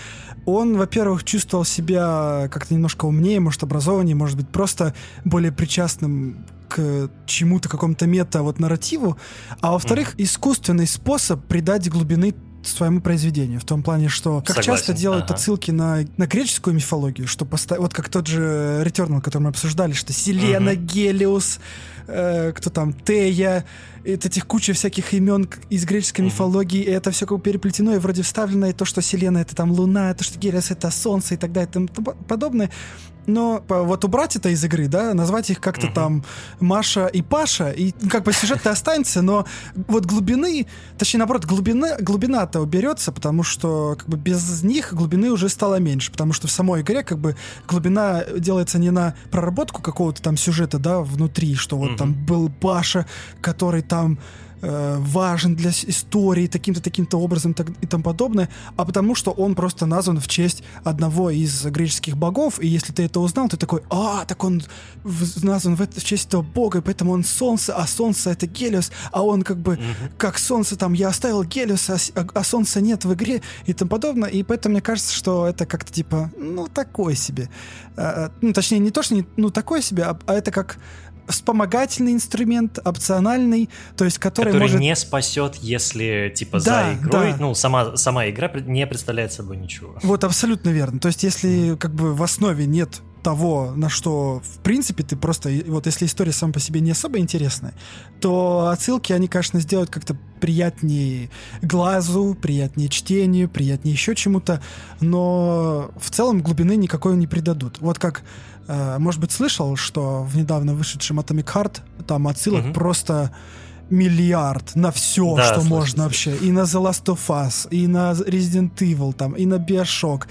он, во-первых, чувствовал себя как-то немножко умнее, может, образованнее, может быть, просто более причастным к чему-то, какому-то мета вот нарративу, а во-вторых, mm. искусственный способ придать глубины своему произведению. В том плане, что как Согласен. часто делают ага. отсылки на, на греческую мифологию, что поста... вот как тот же Returnal, который мы обсуждали, что Селена, угу. Гелиус, э, кто там, Тея, это этих куча всяких имен из греческой mm-hmm. мифологии, и это все как переплетено, и вроде вставлено и то, что Селена это там Луна, то, что Гелиос это Солнце и так далее и тому подобное. Но вот убрать это из игры, да, назвать их как-то uh-huh. там Маша и Паша, и как бы сюжет-то останется, но вот глубины, точнее, наоборот, глубина, глубина-то уберется, потому что как бы без них глубины уже стало меньше, потому что в самой игре как бы глубина делается не на проработку какого-то там сюжета, да, внутри, что вот uh-huh. там был Паша, который там э, важен для истории таким-то таким-то образом так, и тому подобное, а потому что он просто назван в честь одного из греческих богов, и если ты это узнал, ты такой, а, так он в, назван в, это, в честь этого бога, и поэтому он солнце, а солнце это Гелиос, а он как бы, mm-hmm. как солнце там, я оставил Гелиос, а, а, а солнца нет в игре и тому подобное, и поэтому мне кажется, что это как-то типа, ну, такое себе. А, а ну, точнее, не то, что не, ну, такое себе, а, а это как вспомогательный инструмент, опциональный, то есть который, который может... не спасет, если типа Да, за игрой, да. ну сама сама игра не представляет собой ничего. Вот абсолютно верно. То есть если как бы в основе нет того, на что в принципе ты просто... Вот если история сама по себе не особо интересная, то отсылки, они, конечно, сделают как-то приятнее глазу, приятнее чтению, приятнее еще чему-то, но в целом глубины никакой не придадут. Вот как, э, может быть, слышал, что в недавно вышедшем Atomic Heart там отсылок Мгм. просто миллиард на все, Да, что можно вообще. И на The Last of Us, и на Resident Evil, там, и на Bioshock,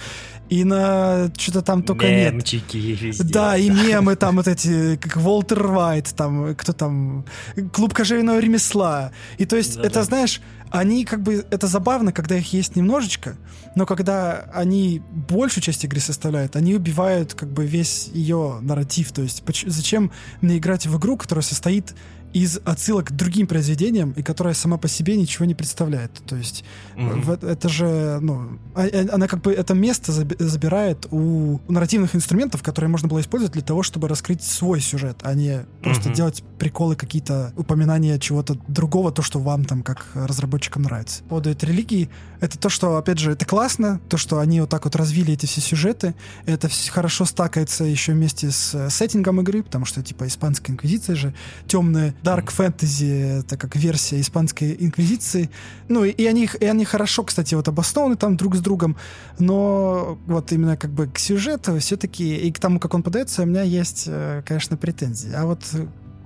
и на что-то там только нет. Мемчики везде. Да, и мемы там вот эти, как Волтер Вайт, там, кто там, Клуб кожевенного ремесла. И то есть, Да-да. это, знаешь, они как бы, это забавно, когда их есть немножечко, но когда они большую часть игры составляют, они убивают как бы весь ее нарратив. То есть, зачем мне играть в игру, которая состоит из отсылок к другим произведениям и которая сама по себе ничего не представляет. То есть Мгм. в- это же, ну, а- она как бы это место заби- забирает у нарративных инструментов, которые можно было использовать для того, чтобы раскрыть свой сюжет, а не просто Мгм. делать приколы, какие-то упоминания чего-то другого, то, что вам там как разработчикам нравится. По поводу этой религии, это то, что, опять же, это классно, то, что они вот так вот развили эти все сюжеты, это вс- хорошо стакается еще вместе с э, сеттингом игры, потому что, типа, испанская инквизиция же, темная дарк фэнтези, это как версия испанской инквизиции. Ну, и, и они, и они хорошо, кстати, вот обоснованы там друг с другом, но вот именно как бы к сюжету все-таки и к тому, как он подается, у меня есть, э, конечно, претензии. А вот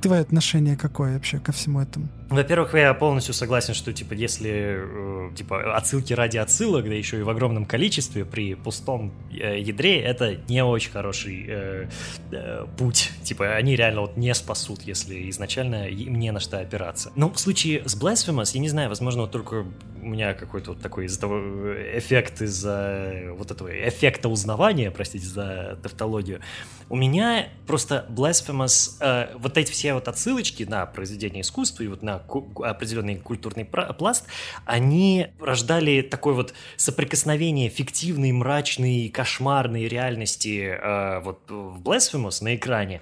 твое отношение какое вообще ко всему этому? Во-первых, я полностью согласен, что типа если э, типа отсылки ради отсылок, да еще и в огромном количестве при пустом э, ядре, это не очень хороший э, э, путь. Типа они реально вот не спасут, если изначально им не на что опираться. Но в случае с Blasphemous, я не знаю, возможно, вот только у меня какой-то вот такой из-за того э, эффект из-за вот этого эффекта узнавания, простите за тавтологию. У меня просто Blasphemous, э, вот эти все вот отсылочки на произведение искусства и вот на ку- определенный культурный пласт, они рождали такое вот соприкосновение фиктивной, мрачной, кошмарной реальности э, вот в Blasphemous на экране.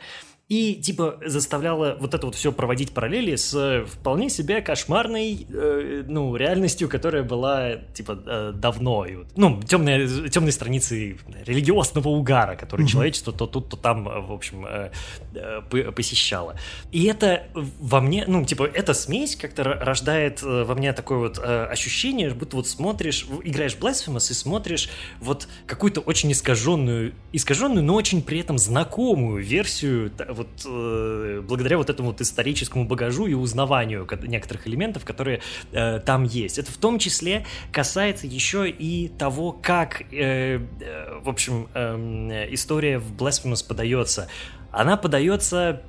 И, типа, заставляло вот это вот все проводить параллели с э, вполне себе кошмарной, э, ну, реальностью, которая была, типа, э, давно. И вот, ну, темные, темные страницы религиозного угара, который Мгм. человечество то тут, то там, э, в общем, э, э, посещало. И это во мне, ну, типа, эта смесь как-то ро- рождает э, во мне такое вот э, ощущение, будто вот смотришь, играешь Blasphemous и смотришь вот какую-то очень искаженную, искаженную, но очень при этом знакомую версию, та- вот э, благодаря вот этому вот историческому багажу и узнаванию ко- некоторых элементов, которые э, там есть. Это в том числе касается еще и того, как, э, э, в общем, э, история в Blasphemous подается. Она подается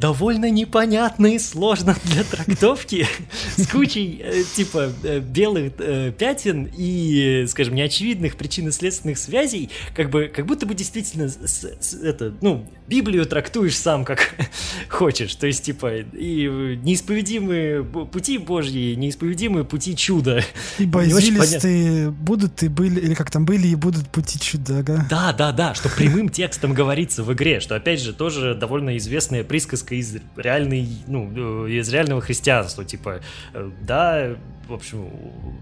довольно непонятно и сложно для трактовки, с кучей, э, типа, э, белых э, пятен и, скажем, неочевидных причинно-следственных связей, как бы, как будто бы действительно, это, ну, Библию трактуешь сам, как хочешь, то есть, типа, и неисповедимые пути Божьи, неисповедимые пути чуда. Очень извилистые будут и были, или как там были и будут пути чуда, ага. Да, да, да, что прямым текстом говорится в игре, что опять же тоже довольно известная присказка из реальной, ну, э, из реального христианства, типа, э, да, в общем,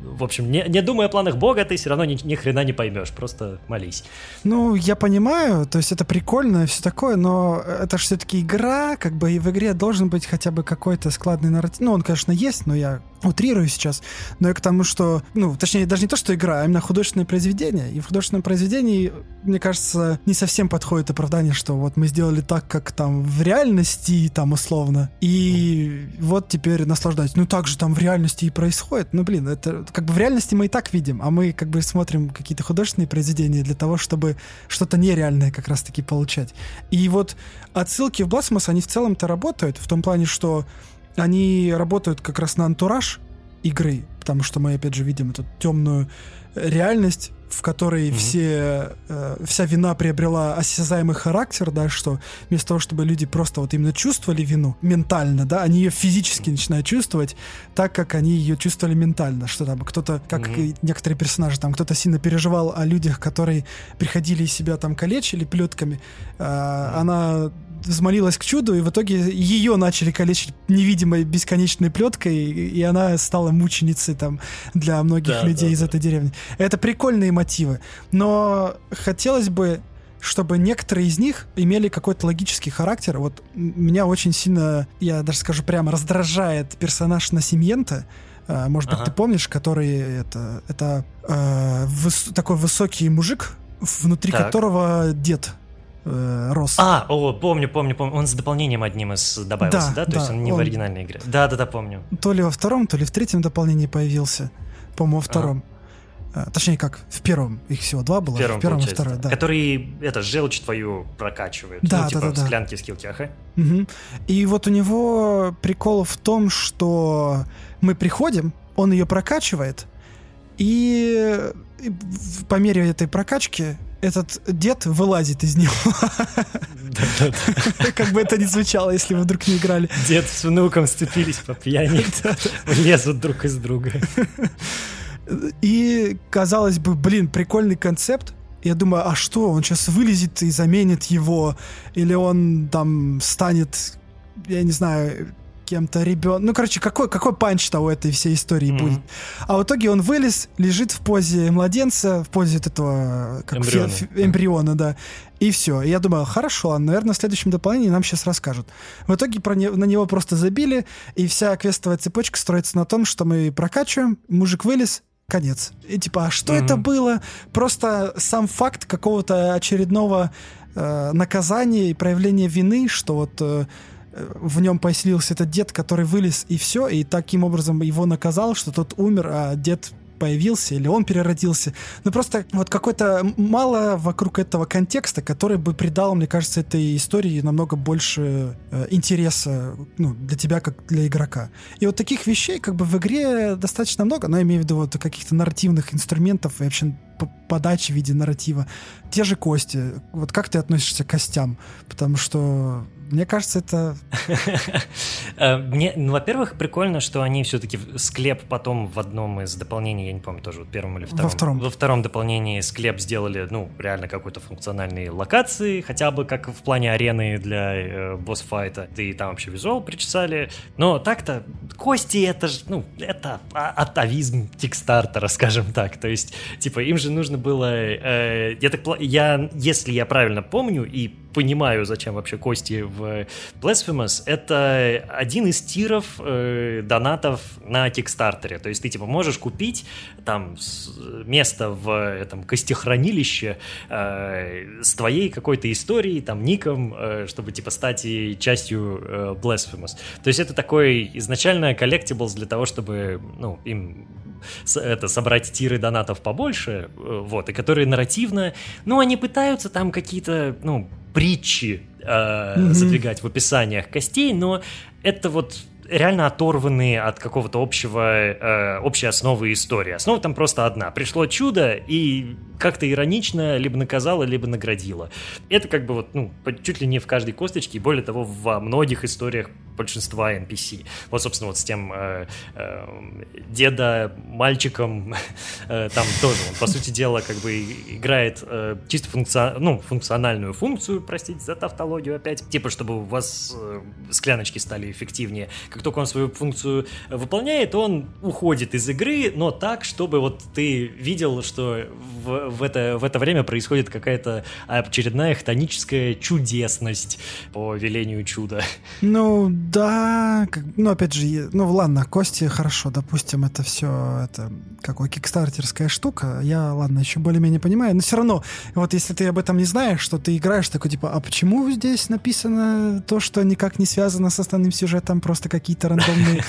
в общем, не, не думая о планах Бога, ты все равно ни, ни хрена не поймешь, просто молись. Ну, я понимаю, то есть это прикольно и все такое, но это же все-таки игра, как бы и в игре должен быть хотя бы какой-то складный нарратив. Ну, он, конечно, есть, но я утрирую сейчас. Но я к тому, что, ну, точнее, даже не то, что игра, а именно художественное произведение. И в художественном произведении, мне кажется, не совсем подходит оправдание, что вот мы сделали так, как там в реальности, там условно, и вот теперь наслаждайтесь. Ну, так же там в реальности и происходит. Ну, блин, это как бы в реальности мы и так видим, а мы как бы смотрим какие-то художественные произведения для того, чтобы что-то нереальное как раз-таки получать. И вот отсылки в Blasphemous, они в целом-то работают, в том плане, что они работают как раз на антураж игры, потому что мы, опять же, видим эту темную реальность в которой mm-hmm. все, э, вся вина приобрела осязаемый характер, да, что вместо того, чтобы люди просто вот именно чувствовали вину ментально, да, они ее физически начинают чувствовать так, как они ее чувствовали ментально, что там кто-то, как mm-hmm. некоторые персонажи, там кто-то сильно переживал о людях, которые приходили из себя там калечили плетками, э, mm-hmm. она взмолилась к чуду, и в итоге ее начали калечить невидимой бесконечной плеткой, и она стала мученицей там для многих да, людей да, из да. этой деревни. Это прикольные мотивы, но хотелось бы чтобы некоторые из них имели какой-то логический характер. Вот меня очень сильно, я даже скажу прямо, раздражает персонаж Насимьента. Может быть, ага. ты помнишь, который это, это э, выс, такой высокий мужик, внутри так. которого дед э, рос. А, о, помню, помню, помню. Он с дополнением одним из добавился, да? да? То да, есть он не он... в оригинальной игре. Да, да, да, помню. То ли во втором, то ли в третьем дополнении появился. По-моему, во втором. А. Точнее, как в первом. Их всего два было. В первом, в первом и втором, да. Который, это, желчь твою прокачивает. Да, ну, типа, да, да. склянки да. скиллки, ага. Угу. И вот у него прикол в том, что мы приходим, он ее прокачивает, и по мере этой прокачки этот дед вылазит из него. Как бы это ни звучало, если вы вдруг не играли. Дед с внуком сцепились по пьяни, лезут друг из друга. И, казалось бы, блин, прикольный концепт. Я думаю, а что, он сейчас вылезет и заменит его? Или он там станет, я не знаю, кем-то ребенок. Ну, короче, какой, какой панч-то у этой всей истории mm-hmm. будет? А в итоге он вылез, лежит в позе младенца, в позе этого как эмбриона. Фи- эмбриона, да. И все. И я думаю, хорошо, наверное, в следующем дополнении нам сейчас расскажут. В итоге про не- на него просто забили, и вся квестовая цепочка строится на том, что мы прокачиваем, мужик вылез, конец. И типа, а что mm-hmm. это было? Просто сам факт какого-то очередного э, наказания и проявления вины, что вот э, в нем поселился этот дед, который вылез и все, и таким образом его наказал, что тот умер, а дед появился или он переродился. Ну просто вот какой-то мало вокруг этого контекста, который бы придал, мне кажется, этой истории намного больше э, интереса ну, для тебя как для игрока. И вот таких вещей как бы в игре достаточно много, но я имею в виду вот каких-то нарративных инструментов и вообще подачи в виде нарратива. Те же кости. Вот как ты относишься к костям? Потому что мне кажется, это... Э, мне, ну, во-первых, прикольно, что они все-таки склеп потом в одном из дополнений, я не помню, тоже в первом или втором. Во втором. Во втором дополнении склеп сделали, ну, реально какой-то функциональной локации, хотя бы как в плане арены для э, босс-файта. Да и там вообще визуал причесали. Но так-то кости это же, ну, это а, атовизм тикстартера, скажем так. То есть, типа, им же нужно было... Э, я так... Я, если я правильно помню и понимаю, зачем вообще кости в Blasphemous, это один из тиров э, донатов на Кикстартере. То есть ты типа можешь купить там место в этом костехранилище э, с твоей какой-то историей, там ником, э, чтобы типа стать частью э, Blasphemous. То есть это такой изначально коллектиблс для того, чтобы ну, им это, собрать тиры донатов побольше, э, вот, и которые нарративно, ну, они пытаются там какие-то, ну, притчи э, mm-hmm. задвигать в описаниях костей, но это вот реально оторванные от какого-то общего, э, общей основы истории. Основа там просто одна. Пришло чудо, и как-то иронично либо наказала, либо наградила. Это как бы вот, ну, чуть ли не в каждой косточке, и более того, во многих историях большинства NPC. Вот, собственно, вот с тем э, э, деда мальчиком э, там тоже он, по сути дела, как бы играет э, чисто функци... ну, функциональную функцию, простите за тавтологию опять, типа, чтобы у вас э, скляночки стали эффективнее. Как только он свою функцию выполняет, он уходит из игры, но так, чтобы вот ты видел, что в, в, это, в это время происходит какая-то очередная хтоническая чудесность по велению чуда. Ну, да, как, ну, опять же, ну, ладно, кости хорошо, допустим, это все, это какой кикстартерская штука, я, ладно, еще более-менее понимаю, но все равно, вот если ты об этом не знаешь, что ты играешь такой, типа, а почему здесь написано то, что никак не связано с основным сюжетом, просто какие-то рандомные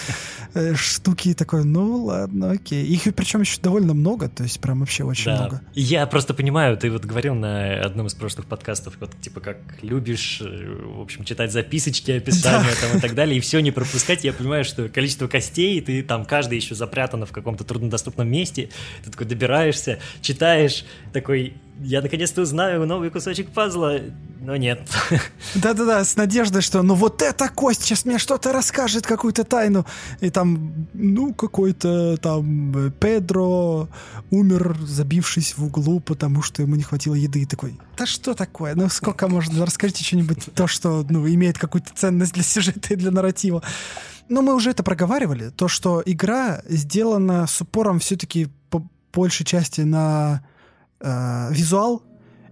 э, штуки такой, ну ладно, окей. Их причем еще довольно много, то есть прям вообще очень много. Я просто понимаю, ты вот говорил на одном из прошлых подкастов, вот типа как любишь, э, в общем, читать записочки, описания там и так далее, и все не пропускать. Я понимаю, что количество костей, ты там каждый еще запрятано в каком-то труднодоступном месте, ты такой добираешься, читаешь, такой, я наконец-то узнаю новый кусочек пазла, но нет. Да-да-да, с надеждой, что ну вот эта кость сейчас мне что-то расскажет, какую-то тайну. И там, ну, какой-то там э, Педро умер, забившись в углу, потому что ему не хватило еды. И такой, да что такое? Ну, сколько можно? Расскажите что-нибудь, то, что, ну, имеет какую-то ценность для сюжета и для нарратива. Но мы уже это проговаривали, то, что игра сделана с упором все-таки по большей части на э, визуал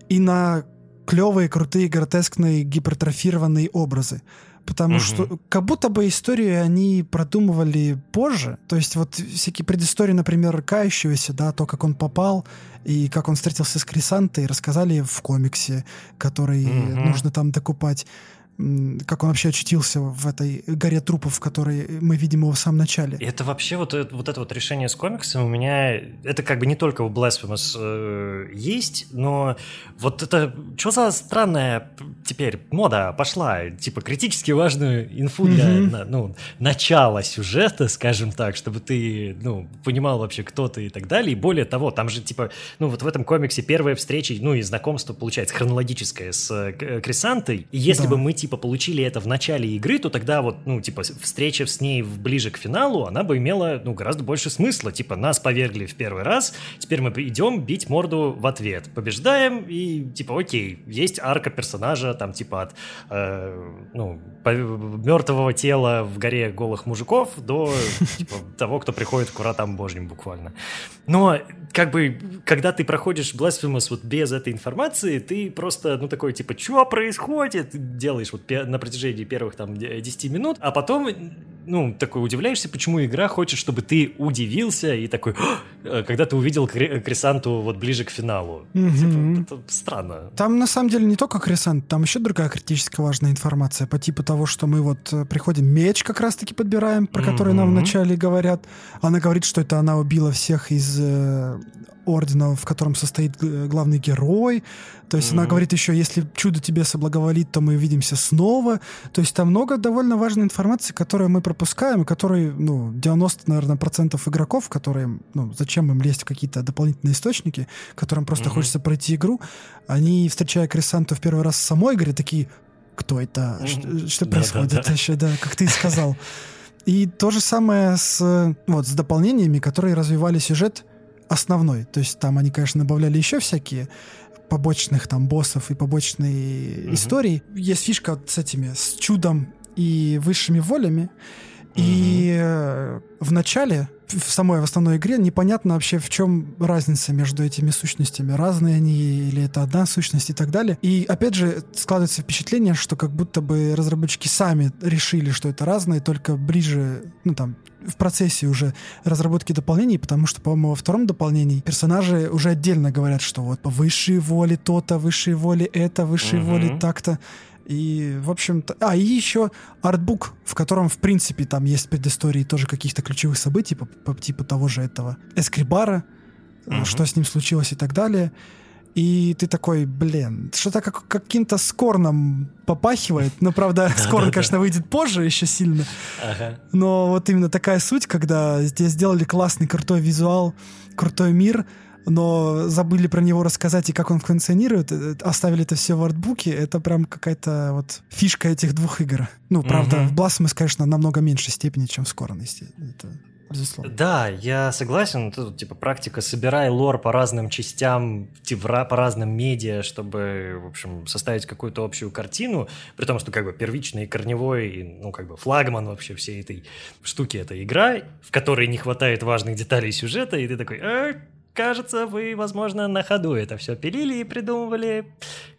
и на клевые, крутые, гротескные, гипертрофированные образы. Потому Мгм. что как будто бы историю они продумывали позже. То есть вот всякие предыстории, например, Кающегося, да, то, как он попал и как он встретился с Крисантой, рассказали в комиксе, который Мгм. нужно там докупать. Как он вообще очутился в этой горе трупов, в которой мы видим его в самом начале. Это вообще вот, вот это вот решение с комиксом у меня, это как бы не только в Blasphemous э, есть, но вот это, что за странная теперь мода пошла, типа критически важную инфу для, Мгм. на- ну, начала сюжета, скажем так, чтобы ты, ну, понимал вообще, кто ты и так далее, и более того, там же, типа, ну, вот в этом комиксе первая встреча, ну, и знакомство, получается, хронологическое с э, Крисантой, и если Да. бы мы, типа, получили это в начале игры, то тогда вот, ну, типа, встреча с ней ближе к финалу, она бы имела, ну, гораздо больше смысла. Типа, нас повергли в первый раз, теперь мы идем бить морду в ответ. Побеждаем, и, типа, окей, есть арка персонажа, там, типа, от, э, ну, мертвого тела в горе голых мужиков до, типа, того, кто приходит к вратам божьим буквально. Но, как бы, когда ты проходишь Blasphemous вот без этой информации, ты просто, ну, такой, типа, что происходит? Делаешь вот на протяжении первых, там, де- 10 минут, а потом, ну, такой удивляешься, почему игра хочет, чтобы ты удивился и такой, «Э, когда ты увидел Кри- Крисанту вот ближе к финалу. Типа, это странно. Там на самом деле не только Крисант, там еще другая критически важная информация по типу того, что мы вот э, приходим, меч как раз-таки подбираем, про который нам Мгм. вначале говорят. Она говорит, что это она убила всех из э, ордена, в котором состоит г- главный герой. То есть она Мгм. говорит еще, если чудо тебе соблаговолит, то мы увидимся снова. То есть там много довольно важной информации, которую мы пропускаем, и которой, ну, 90, наверное, процентов игроков, которые, ну, зачем им лезть в какие-то дополнительные источники, которым просто Мгм. хочется пройти игру, они, встречая Крисанту в первый раз в самой игре, такие, кто это? Мгм. Что, что Да, происходит да, да. вообще, да, как ты и сказал. И то же самое с, э, вот, с дополнениями, которые развивали сюжет основной. То есть там они, конечно, добавляли еще всякие побочных там боссов и побочные Мгм. истории. Есть фишка вот с этими, с чудом и высшими волями. И э, в начале, в самой в основной игре, непонятно вообще, в чем разница между этими сущностями. Разные они или это одна сущность и так далее. И опять же, складывается впечатление, что как будто бы разработчики сами решили, что это разные, только ближе, ну там, в процессе уже разработки дополнений, потому что, по-моему, во втором дополнении персонажи уже отдельно говорят, что вот по высшей воле то-то, высшей воле это, высшей Мгм. воле так-то. И, в общем-то... А, и еще артбук, в котором, в принципе, там есть предыстории тоже каких-то ключевых событий, по, по типу того же этого Эскрибара, Мгм. что с ним случилось и так далее. И ты такой, блин, что-то как, каким-то скорном попахивает. Ну, правда, скорн, конечно, выйдет позже еще сильно. Но вот именно такая суть, когда здесь сделали классный, крутой визуал, крутой мир, но забыли про него рассказать и как он функционирует, э, оставили это все в артбуке, это прям какая-то вот фишка этих двух игр. Ну, правда, Мгм. в Blasphemous, конечно, намного меньшей степени, чем в Scorn. Это безусловно. Да, я согласен. Тут, типа, практика собирай лор по разным частям, типа, по разным медиа, чтобы, в общем, составить какую-то общую картину, при том, что, как бы, первичный и корневой, ну, как бы, флагман вообще всей этой штуки — это игра, в которой не хватает важных деталей сюжета, и ты такой, «А, кажется, вы, возможно, на ходу это все пилили и придумывали.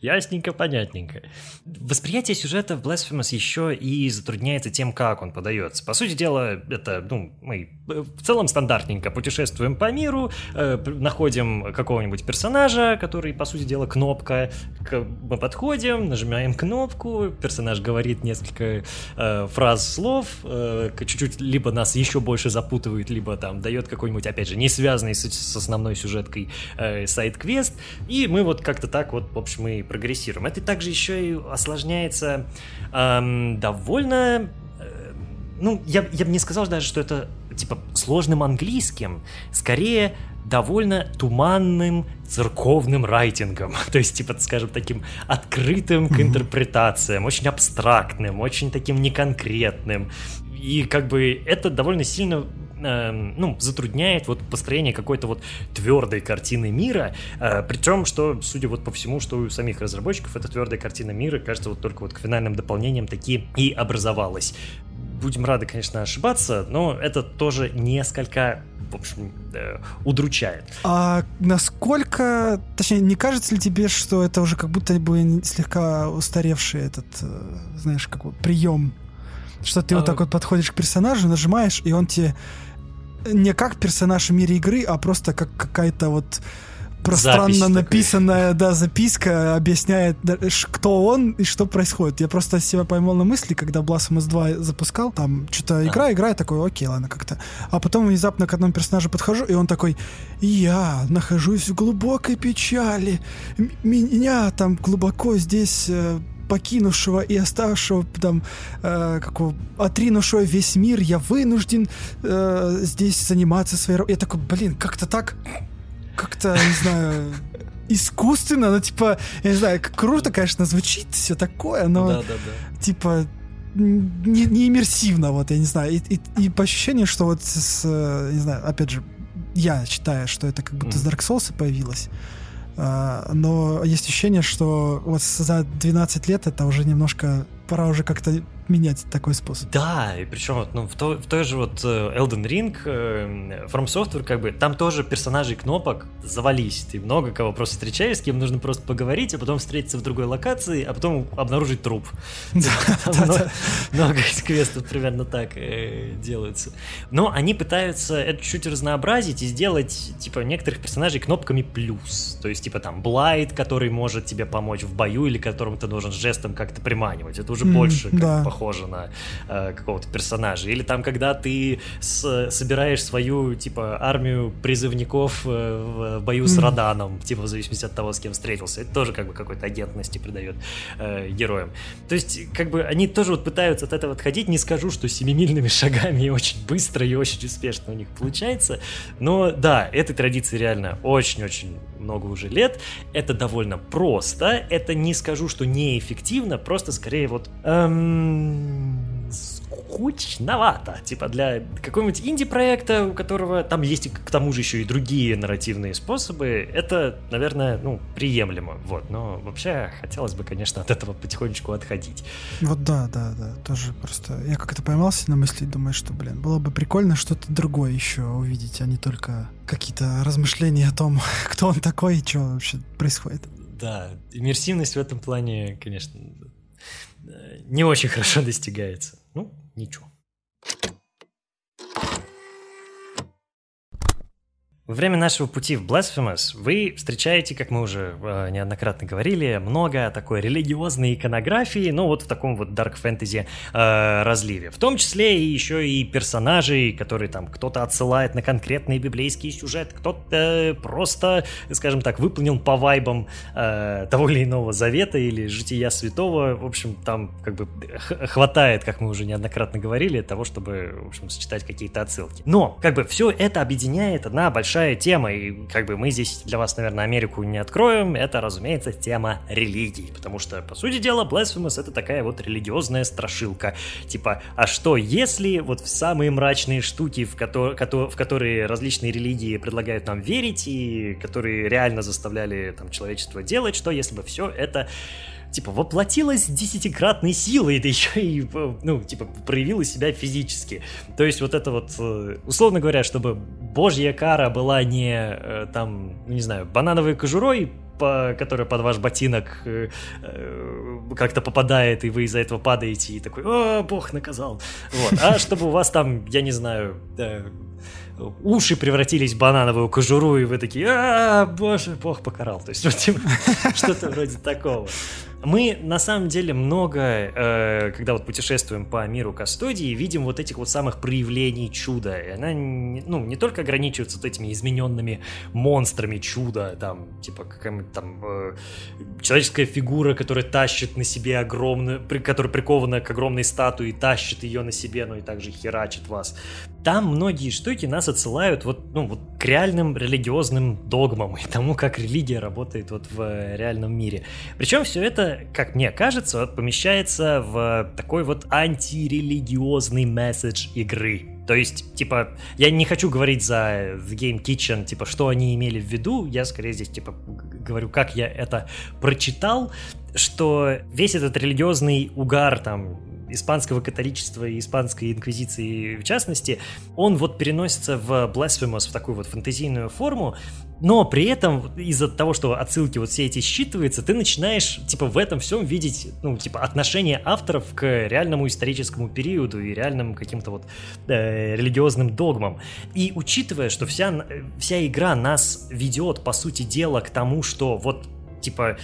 Ясненько, понятненько. Восприятие сюжета в Blasphemous еще и затрудняется тем, как он подается. По сути дела, это, ну, мы в целом стандартненько путешествуем по миру, э, находим какого-нибудь персонажа, который, по сути дела, кнопка. Мы подходим, нажимаем кнопку, персонаж говорит несколько э, фраз, слов, э, чуть-чуть либо нас еще больше запутывает, либо там дает какой-нибудь, опять же, не связанный с, с основной сюжеткой э, сайт-квест, и мы вот как-то так вот, в общем, и прогрессируем. Это также еще и осложняется эм, довольно... Э, ну, я, я бы не сказал даже, что это типа сложным английским, скорее довольно туманным церковным райтингом, то есть, типа, скажем, таким открытым к интерпретациям, очень абстрактным, очень таким неконкретным. И как бы это довольно сильно э, ну, затрудняет вот построение какой-то вот твердой картины мира, э, причем, что, судя вот по всему, что у самих разработчиков эта твердая картина мира, кажется, вот только вот к финальным дополнениям таки и образовалась. Будем рады, конечно, ошибаться, но это тоже несколько в общем, э, удручает. А насколько, точнее, не кажется ли тебе, что это уже как будто бы слегка устаревший этот, э, знаешь, как вот прием, что ты а... вот так вот подходишь к персонажу, нажимаешь, и он тебе не как персонаж в мире игры, а просто как какая-то вот пространно Запись написанная, такая. да, записка объясняет, кто он и что происходит. Я просто себя поймал на мысли, когда Blasphemous 2 запускал, там что-то игра, а. игра, я такой, окей, ладно, как-то. А потом внезапно к одному персонажу подхожу, и он такой, я нахожусь в глубокой печали, меня там глубоко здесь э, покинувшего и оставшего там э, какого отринувшего весь мир, я вынужден э, здесь заниматься своей Я такой, блин, как-то так, как-то, не знаю, искусственно, ну, типа, я не знаю, круто, конечно, звучит все такое, но, да, да, да. типа, не, не иммерсивно, вот, я не знаю, и, и, и по ощущению, что вот с, не знаю, опять же, я считаю, что это как будто mm. с Dark Souls появилось, но есть ощущение, что вот за 12 лет это уже немножко пора уже как-то менять такой способ. Да, и причем ну, в, той, в той же вот э, Elden Ring, э, From Software, как бы, там тоже персонажей кнопок завались. Ты много кого просто встречаешь, с кем нужно просто поговорить, а потом встретиться в другой локации, а потом обнаружить труп. Много из квестов примерно так э, делаются. Но они пытаются это чуть разнообразить и сделать, типа, некоторых персонажей кнопками плюс. То есть, типа, там, Блайт, который может тебе помочь в бою или которому ты должен жестом как-то приманивать. Это уже больше похоже на э, какого-то персонажа. Или там, когда ты с, собираешь свою, типа, армию призывников э, в бою с Раданом, типа, в зависимости от того, с кем встретился. Это тоже, как бы, какой-то агентности придает э, героям. То есть, как бы, они тоже вот пытаются от этого отходить. Не скажу, что семимильными шагами и очень быстро и очень успешно у них получается. Но, да, этой традиции реально очень-очень много уже лет. Это довольно просто. Это не скажу, что неэффективно, просто скорее вот эм, скучновато. Типа для какого-нибудь инди-проекта, у которого там есть к тому же еще и другие нарративные способы, это, наверное, ну, приемлемо. Вот. Но вообще хотелось бы, конечно, от этого потихонечку отходить. Вот да, да, да. Тоже просто я как-то поймался на мысли и думаю, что, блин, было бы прикольно что-то другое еще увидеть, а не только какие-то размышления о том, кто он такой и что вообще происходит. Да, иммерсивность в этом плане, конечно, не очень хорошо достигается. niču. Во время нашего пути в Blasphemous вы встречаете, как мы уже э, неоднократно говорили, много такой религиозной иконографии, ну вот в таком вот дарк фэнтези э, разливе. В том числе и еще и персонажей, которые там кто-то отсылает на конкретный библейский сюжет, кто-то э, просто, скажем так, выполнил по вайбам э, того или иного завета или жития святого. В общем, там как бы хватает, как мы уже неоднократно говорили, того, чтобы, в общем, сочетать какие-то отсылки. Но, как бы, все это объединяет одна большая большая тема, и как бы мы здесь для вас, наверное, Америку не откроем, это, разумеется, тема религии, потому что, по сути дела, Blasphemous это такая вот религиозная страшилка. Типа, а что если вот в самые мрачные штуки, в, ко- в которые различные религии предлагают нам верить, и которые реально заставляли там человечество делать, что если бы все это типа, воплотилась десятикратной силой, да еще и, ну, типа, проявила себя физически. То есть вот это вот, э, условно говоря, чтобы божья кара была не, э, там, ну, не знаю, банановой кожурой, по, которая под ваш ботинок э, э, как-то попадает, и вы из-за этого падаете, и такой, о, бог наказал. Вот. А чтобы у вас там, я не знаю, э, уши превратились в банановую кожуру, и вы такие, а, боже, бог покарал. То есть вот, типа, что-то вроде такого. Мы на самом деле много, э, когда вот путешествуем по миру Кастодии, видим вот этих вот самых проявлений чуда. И она ну, не только ограничивается вот этими измененными монстрами чуда, там, типа какая-нибудь там э, человеческая фигура, которая тащит на себе огромную, при, которая прикована к огромной статуе, тащит ее на себе, ну и также херачит вас. Там многие штуки нас отсылают вот, ну, вот к реальным религиозным догмам и тому, как религия работает вот в реальном мире. Причем все это как мне кажется, помещается в такой вот антирелигиозный месседж игры. То есть, типа, я не хочу говорить за The Game Kitchen, типа, что они имели в виду, я скорее здесь, типа, говорю, как я это прочитал, что весь этот религиозный угар, там, испанского католичества и испанской инквизиции в частности, он вот переносится в Blasphemous, в такую вот фантазийную форму, но при этом из-за того, что отсылки вот все эти считываются, ты начинаешь, типа, в этом всем видеть, ну, типа, отношение авторов к реальному историческому периоду и реальным каким-то вот э, религиозным догмам. И учитывая, что вся, вся игра нас ведет, по сути дела, к тому, что вот, типа,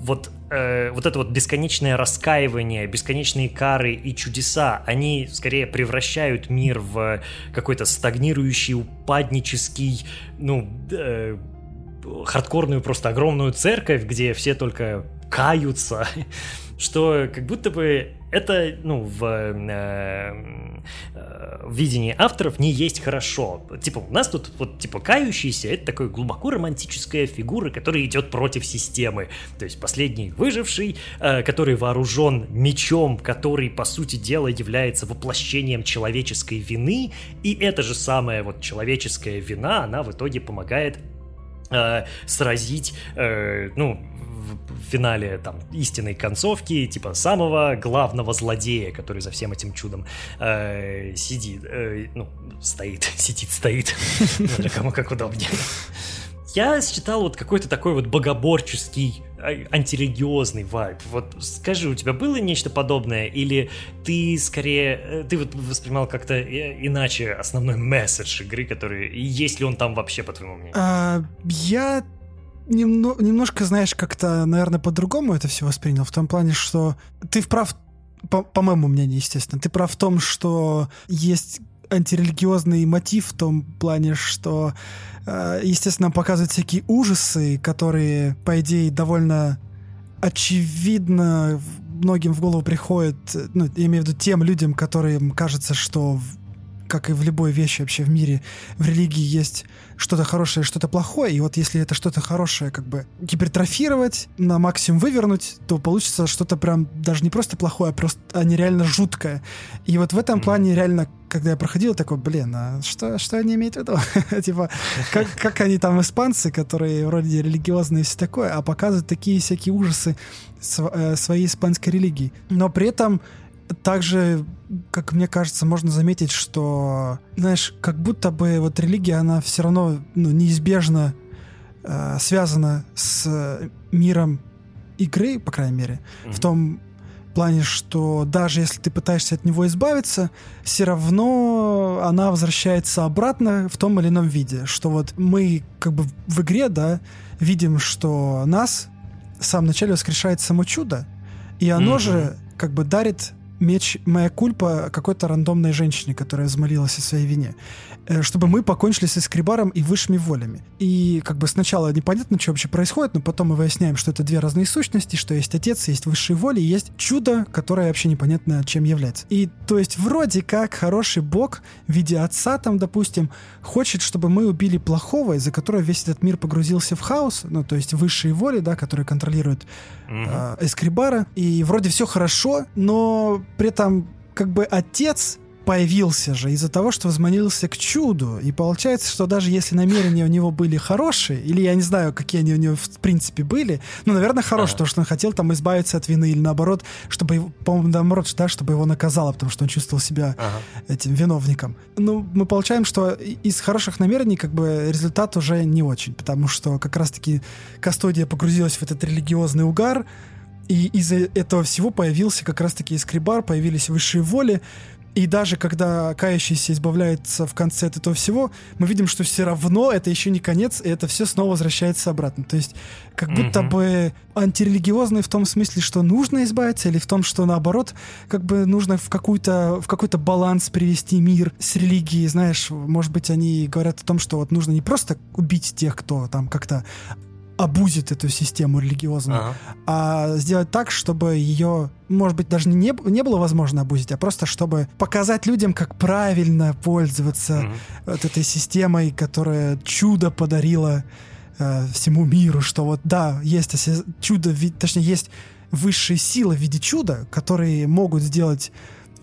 вот, э, вот это вот бесконечное раскаивание, бесконечные кары и чудеса, они скорее превращают мир в какой-то стагнирующий, упаднический, ну, э, хардкорную просто огромную церковь, где все только каются, что как будто бы это, ну, в э, э, видении авторов не есть хорошо. Типа, у нас тут вот, типа, кающийся, это такой глубоко романтическая фигура, которая идет против системы. То есть последний выживший, э, который вооружен мечом, который, по сути дела, является воплощением человеческой вины, и эта же самая вот человеческая вина, она в итоге помогает э, сразить, э, ну, в финале там истинной концовки, типа самого главного злодея, который за всем этим чудом э, сидит, э, ну, стоит, сидит, стоит, для кому как удобнее. Я считал вот какой-то такой вот богоборческий, а, антирелигиозный вайб. Вот скажи, у тебя было нечто подобное, или ты скорее, э, ты вот воспринимал как-то э, иначе основной месседж игры, который, есть ли он там вообще, по твоему мнению? А, я немно, немножко, знаешь, как-то, наверное, по-другому это все воспринял, в том плане, что ты вправ, по, по моему мнению, естественно, ты прав в том, что есть антирелигиозный мотив в том плане, что, э, естественно, показывают всякие ужасы, которые, по идее, довольно очевидно многим в голову приходят, ну, я имею в виду тем людям, которым кажется, что как и в любой вещи вообще в мире, в религии есть что-то хорошее, что-то плохое, и вот если это что-то хорошее как бы гипертрофировать, на максимум вывернуть, то получится что-то прям даже не просто плохое, а просто а нереально жуткое. И вот в этом плане реально, когда я проходил, такой, блин, а что, что они имеют в виду? типа, как, как они там испанцы, которые вроде религиозные и все такое, а показывают такие всякие ужасы э, своей испанской религии. Но при этом также, как мне кажется, можно заметить, что, знаешь, как будто бы вот религия, она все равно ну, неизбежно э, связана с миром игры, по крайней мере, mm-hmm. в том плане, что даже если ты пытаешься от него избавиться, все равно она возвращается обратно в том или ином виде. Что вот мы как бы в игре, да, видим, что нас в самом начале воскрешает само чудо, и оно mm-hmm. же как бы дарит меч моя кульпа какой-то рандомной женщине, которая взмолилась о своей вине. Э, чтобы мы покончили с эскрибаром и высшими волями. И как бы сначала непонятно, что вообще происходит, но потом мы выясняем, что это две разные сущности, что есть отец, есть высшие воли, и есть чудо, которое вообще непонятно чем является. И то есть вроде как хороший бог в виде отца там, допустим, хочет, чтобы мы убили плохого, из-за которого весь этот мир погрузился в хаос, ну то есть высшие воли, да, которые контролируют э, эскрибара, и вроде все хорошо, но при этом как бы отец появился же из-за того, что взмолился к чуду. И получается, что даже если намерения у него были хорошие, или я не знаю, какие они у него в принципе были, ну, наверное, хорошие, ага. потому что он хотел там избавиться от вины, или наоборот, чтобы его, по-моему, наоборот, да, чтобы его наказало, потому что он чувствовал себя ага. этим виновником. Ну, мы получаем, что из хороших намерений как бы результат уже не очень, потому что как раз-таки Кастодия погрузилась в этот религиозный угар, и из-за этого всего появился как раз-таки Искрибар, появились высшие воли, и даже когда кающийся избавляется в конце от этого всего, мы видим, что все равно это еще не конец, и это все снова возвращается обратно. То есть как будто mm-hmm. бы антирелигиозный в том смысле, что нужно избавиться, или в том, что наоборот, как бы нужно в, какую-то, в какой-то баланс привести мир с религией. Знаешь, может быть, они говорят о том, что вот нужно не просто убить тех, кто там как-то обузит эту систему религиозную, ага. а сделать так, чтобы ее, может быть, даже не, не было возможно обузить, а просто чтобы показать людям, как правильно пользоваться mm вот этой системой, которая чудо подарила э, всему миру, что вот да, есть чудо, точнее, есть высшие силы в виде чуда, которые могут сделать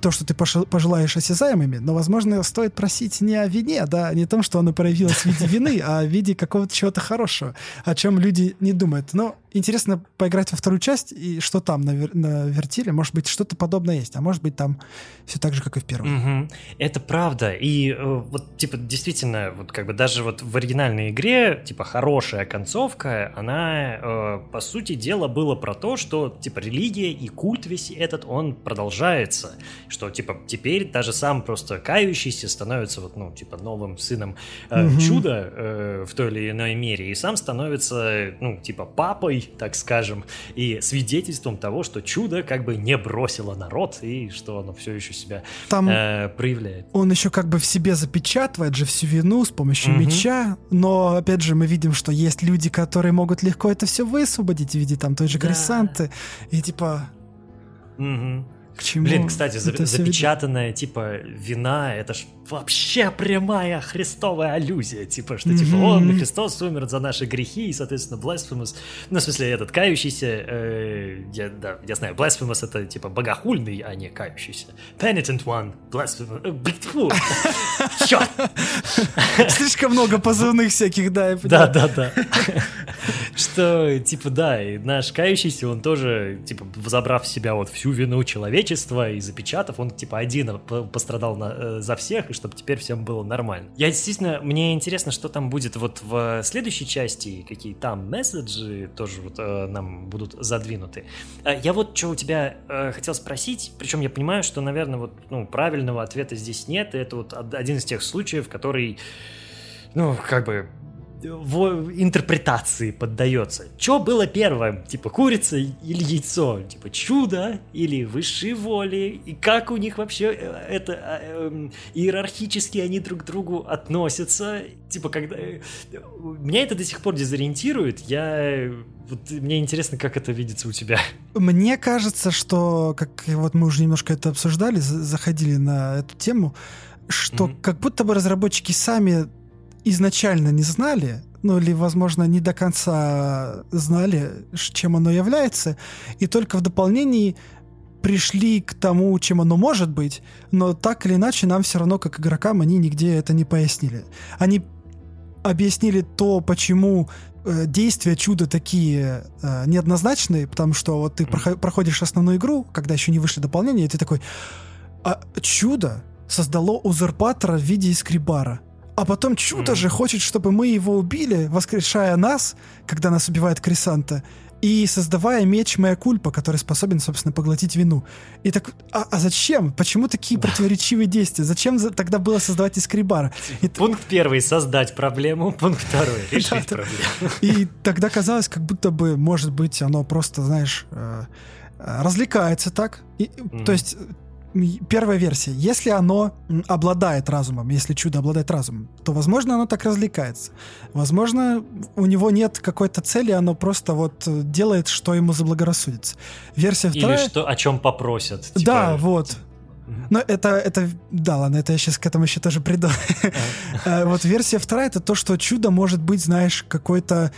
то, что ты пожелаешь осязаемыми, но, возможно, стоит просить не о вине, да, не о том, что оно проявилось в виде вины, а в виде какого-то чего-то хорошего, о чем люди не думают. Но интересно поиграть во вторую часть, и что там на, на. Может быть, что-то подобное есть, а может быть, там все так же, как и в первом. Угу. Это правда. И э, вот, типа, действительно, вот как бы даже вот в оригинальной игре, типа, хорошая концовка, она, э, по сути дела, было про то, что, типа, религия и культ весь этот, он продолжается. Что, типа, теперь даже сам просто кающийся становится, вот, ну, типа, новым сыном э, угу. чуда э, в той или иной мере, и сам становится, ну, типа, папой так скажем, и свидетельством того, что чудо как бы не бросило народ, и что оно все еще себя Там э, проявляет. Он еще как бы в себе запечатывает же всю вину с помощью угу. меча, но опять же мы видим, что есть люди, которые могут легко это все высвободить в виде там той же да. Крисанты, и типа... Угу. К чему? Блин, кстати, за, запечатанная типа вина, это ж вообще прямая христовая аллюзия, типа, что, типа, он, Христос умер за наши грехи, и, соответственно, blasphemous, ну, в смысле, этот кающийся, э, я, да, я знаю, blasphemous это, типа, богохульный, а не кающийся. Penitent one, blasphemous, э, черт! Слишком много позывных всяких, да, Да, да, да. Что, типа, да, и наш кающийся, он тоже, типа, забрав в себя вот всю вину человечества и запечатав, он, типа, один пострадал на, э, за всех, чтобы теперь всем было нормально. Я действительно, мне интересно, что там будет вот в следующей части, какие там месседжи тоже вот э, нам будут задвинуты. Э, я вот что у тебя э, хотел спросить, причем я понимаю, что, наверное, вот ну, правильного ответа здесь нет, и это вот один из тех случаев, который ну, как бы в интерпретации поддается. Что было первым? Типа курица или яйцо? Типа чудо или высшие воли? И как у них вообще э, это э, эм, иерархически они друг к другу относятся? Типа когда... Э, меня это до сих пор дезориентирует. Я... Вот мне интересно, как это видится у тебя. Мне кажется, что, как вот мы уже немножко это обсуждали, заходили на эту тему, что mm-hmm. как будто бы разработчики сами изначально не знали, ну или, возможно, не до конца знали, чем оно является, и только в дополнении пришли к тому, чем оно может быть, но так или иначе нам все равно, как игрокам, они нигде это не пояснили. Они объяснили то, почему э, действия чуда такие э, неоднозначные, потому что вот ты mm. проходишь основную игру, когда еще не вышли дополнения, и ты такой, а чудо создало узурпатора в виде искрибара. А потом чудо mm. же хочет, чтобы мы его убили, воскрешая нас, когда нас убивает Крисанта, и создавая меч Моя Кульпа, который способен, собственно, поглотить вину. И так, а, а зачем? Почему такие противоречивые действия? Зачем за, тогда было создавать Искрибара? И, пункт первый — создать проблему, пункт второй — решить проблему. И тогда казалось, как будто бы, может быть, оно просто, знаешь, э, э, развлекается так. И, mm-hmm. То есть первая версия. Если оно обладает разумом, если чудо обладает разумом, то, возможно, оно так развлекается. Возможно, у него нет какой-то цели, оно просто вот э, делает, что ему заблагорассудится. Версия вторая... Или что, о чем попросят. Типа... Да, вот. Но это, это, да, ладно, это я сейчас к этому еще тоже приду. Э, вот версия вторая — это то, что чудо может быть, знаешь, какой-то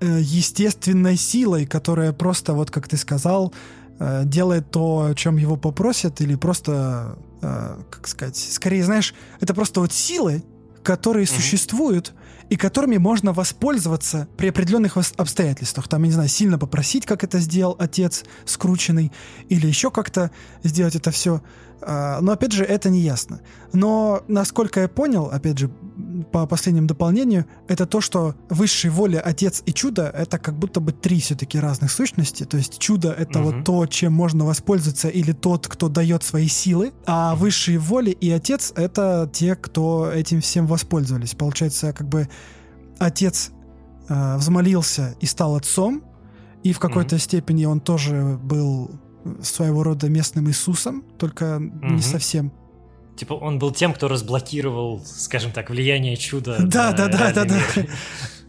э, естественной силой, которая просто, вот как ты сказал, Э, делает то, о чем его попросят, или просто э, как сказать, скорее, знаешь, это просто вот силы, которые mm-hmm. существуют и которыми можно воспользоваться при определенных обстоятельствах. Там, я не знаю, сильно попросить, как это сделал отец скрученный, или еще как-то сделать это все. А, но, опять же, это не ясно. Но, насколько я понял, опять же, по последнему дополнению, это то, что высшей воля Отец и Чудо — это как будто бы три все-таки разных сущности. То есть чудо — это угу. вот то, чем можно воспользоваться, или тот, кто дает свои силы, а высшие воли и Отец — это те, кто этим всем воспользовались. Получается, как бы Отец э, взмолился и стал отцом, и в какой-то угу. степени он тоже был своего рода местным Иисусом, только угу. не совсем. Типа он был тем, кто разблокировал, скажем так, влияние чуда. Да, да, да, да, да.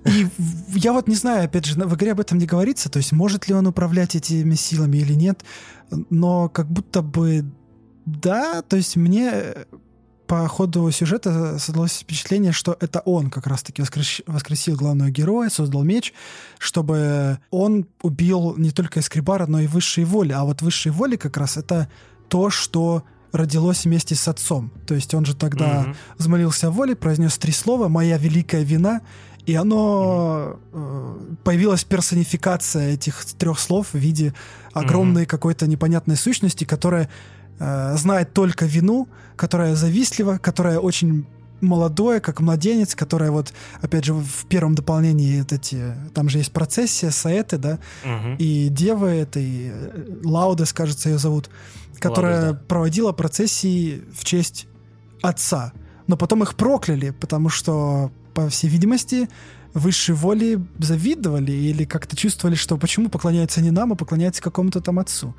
И я вот не знаю, опять же, в игре об этом не говорится, то есть может ли он управлять этими силами или нет, но как будто бы да, то есть мне по ходу сюжета создалось впечатление, что это он как раз-таки воскрес... воскресил главного героя, создал меч, чтобы он убил не только Эскрибара, но и высшие воли. А вот высшие воли как раз это то, что родилось вместе с отцом. То есть он же тогда mm-hmm. взмолился о воле, произнес три слова «моя великая вина», и оно mm-hmm. появилась персонификация этих трех слов в виде огромной mm-hmm. какой-то непонятной сущности, которая э, знает только вину, которая завистлива, которая очень молодое, как младенец, которая вот, опять же, в первом дополнении вот эти, там же есть процессия, саэты, да, угу. и дева этой, Лаудес, кажется, ее зовут, которая Ладно, да. проводила процессии в честь отца. Но потом их прокляли, потому что, по всей видимости, высшей воли завидовали или как-то чувствовали, что почему поклоняются не нам, а поклоняются какому-то там отцу.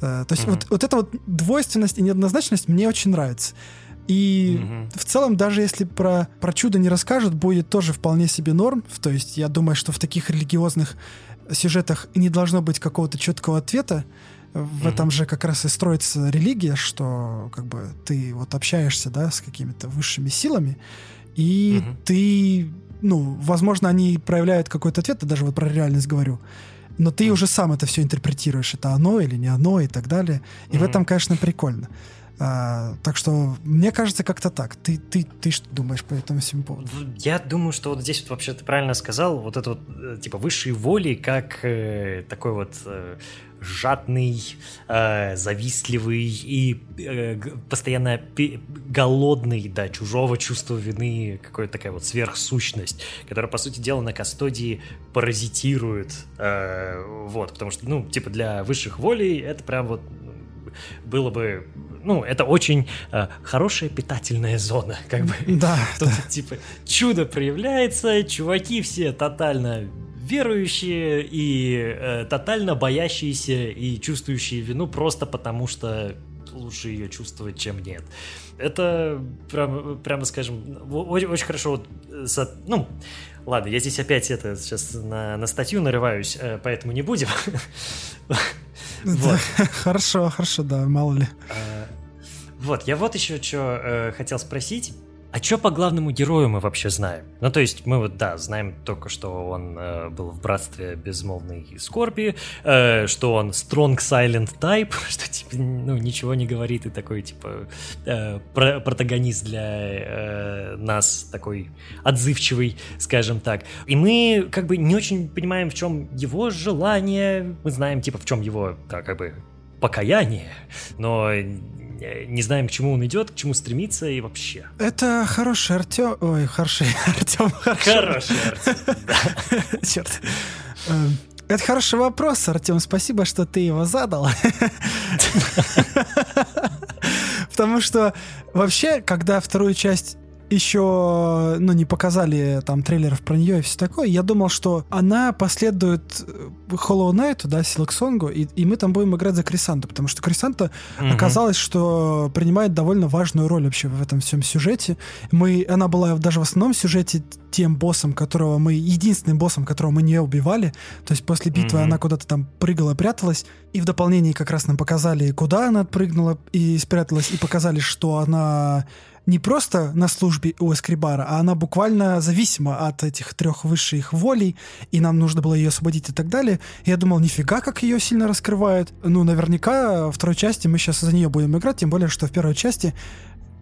Э, то есть mm-hmm. вот, вот эта вот двойственность и неоднозначность мне очень нравится. И mm-hmm. в целом, даже если про, про чудо не расскажут, будет тоже вполне себе норм. То есть я думаю, что в таких религиозных сюжетах не должно быть какого-то четкого ответа в mm-hmm. этом же как раз и строится религия, что как бы ты вот общаешься, да, с какими-то высшими силами, и mm-hmm. ты, ну, возможно, они проявляют какой-то ответ, я даже вот про реальность говорю, но ты mm-hmm. уже сам это все интерпретируешь, это оно или не оно и так далее, и mm-hmm. в этом, конечно, прикольно. А, так что мне кажется как-то так. Ты, ты, ты что думаешь по этому всему поводу? Я думаю, что вот здесь вот вообще ты правильно сказал, вот это вот э, типа высшие воли, как э, такой вот э, жадный, э, завистливый и э, постоянно голодный до да, чужого чувства вины, какая-то такая вот сверхсущность, которая, по сути дела, на Кастодии паразитирует. Э, вот, потому что, ну, типа для высших волей это прям вот было бы ну, это очень э, хорошая питательная зона, как бы. Да. Тут, да. типа, чудо проявляется, чуваки все тотально верующие и э, тотально боящиеся и чувствующие вину просто потому, что лучше ее чувствовать, чем нет. Это, прям, прямо скажем, очень, очень хорошо, вот, со, ну, ладно, я здесь опять это сейчас на, на статью нарываюсь, э, поэтому не будем. Хорошо, хорошо, да, мало ли. А, вот, я вот еще что э, хотел спросить. А что по главному герою мы вообще знаем? Ну, то есть мы вот, да, знаем только, что он э, был в братстве безмолвной скорби, э, что он strong silent type, что, типа, ну, ничего не говорит и такой, типа, э, про протагонист для э, нас, такой отзывчивый, скажем так. И мы, как бы, не очень понимаем, в чем его желание, мы знаем, типа, в чем его, да, как бы, покаяние, но не знаем, к чему он идет, к чему стремится и вообще. Это хороший Артем... Ой, хороший Артем. Хороший Артем, Черт. Эм, это хороший вопрос, Артем. Спасибо, что ты его задал. Потому что вообще, когда вторую часть еще, ну, не показали там трейлеров про нее и все такое, я думал, что она последует э, Hollow Knight, да, Силаксонгу, и, и мы там будем играть за Крисанту, потому что Крисанта угу. оказалось, что принимает довольно важную роль вообще в этом всем сюжете. Мы, она была даже в основном сюжете тем боссом, которого мы, единственным боссом, которого мы не убивали, то есть после битвы mm она куда-то там прыгала, пряталась, и в дополнении как раз нам показали, куда она отпрыгнула и спряталась, и показали, что она не просто на службе у Эскрибара, а она буквально зависима от этих трех высших волей, и нам нужно было ее освободить и так далее. И я думал, нифига, как ее сильно раскрывают. Ну, наверняка во второй части мы сейчас за нее будем играть, тем более, что в первой части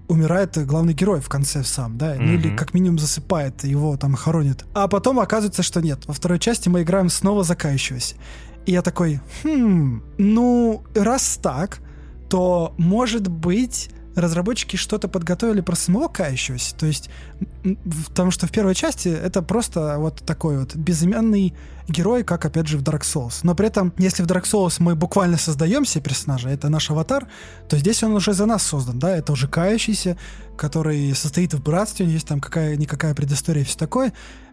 умирает главный герой в конце сам, да, mm-hmm. ну или как минимум засыпает, его там хоронит. А потом оказывается, что нет. Во второй части мы играем снова закающегося. И я такой, хм, ну, раз так, то, может быть, разработчики что-то подготовили про самого кающегося. То есть, потому что в первой части это просто вот такой вот безымянный герой, как, опять же, в Dark Souls. Но при этом, если в Dark Souls мы буквально создаем себе персонажа, это наш аватар, то здесь он уже за нас создан, да, это уже кающийся, который состоит в братстве, у него есть там какая-никакая предыстория и все такое,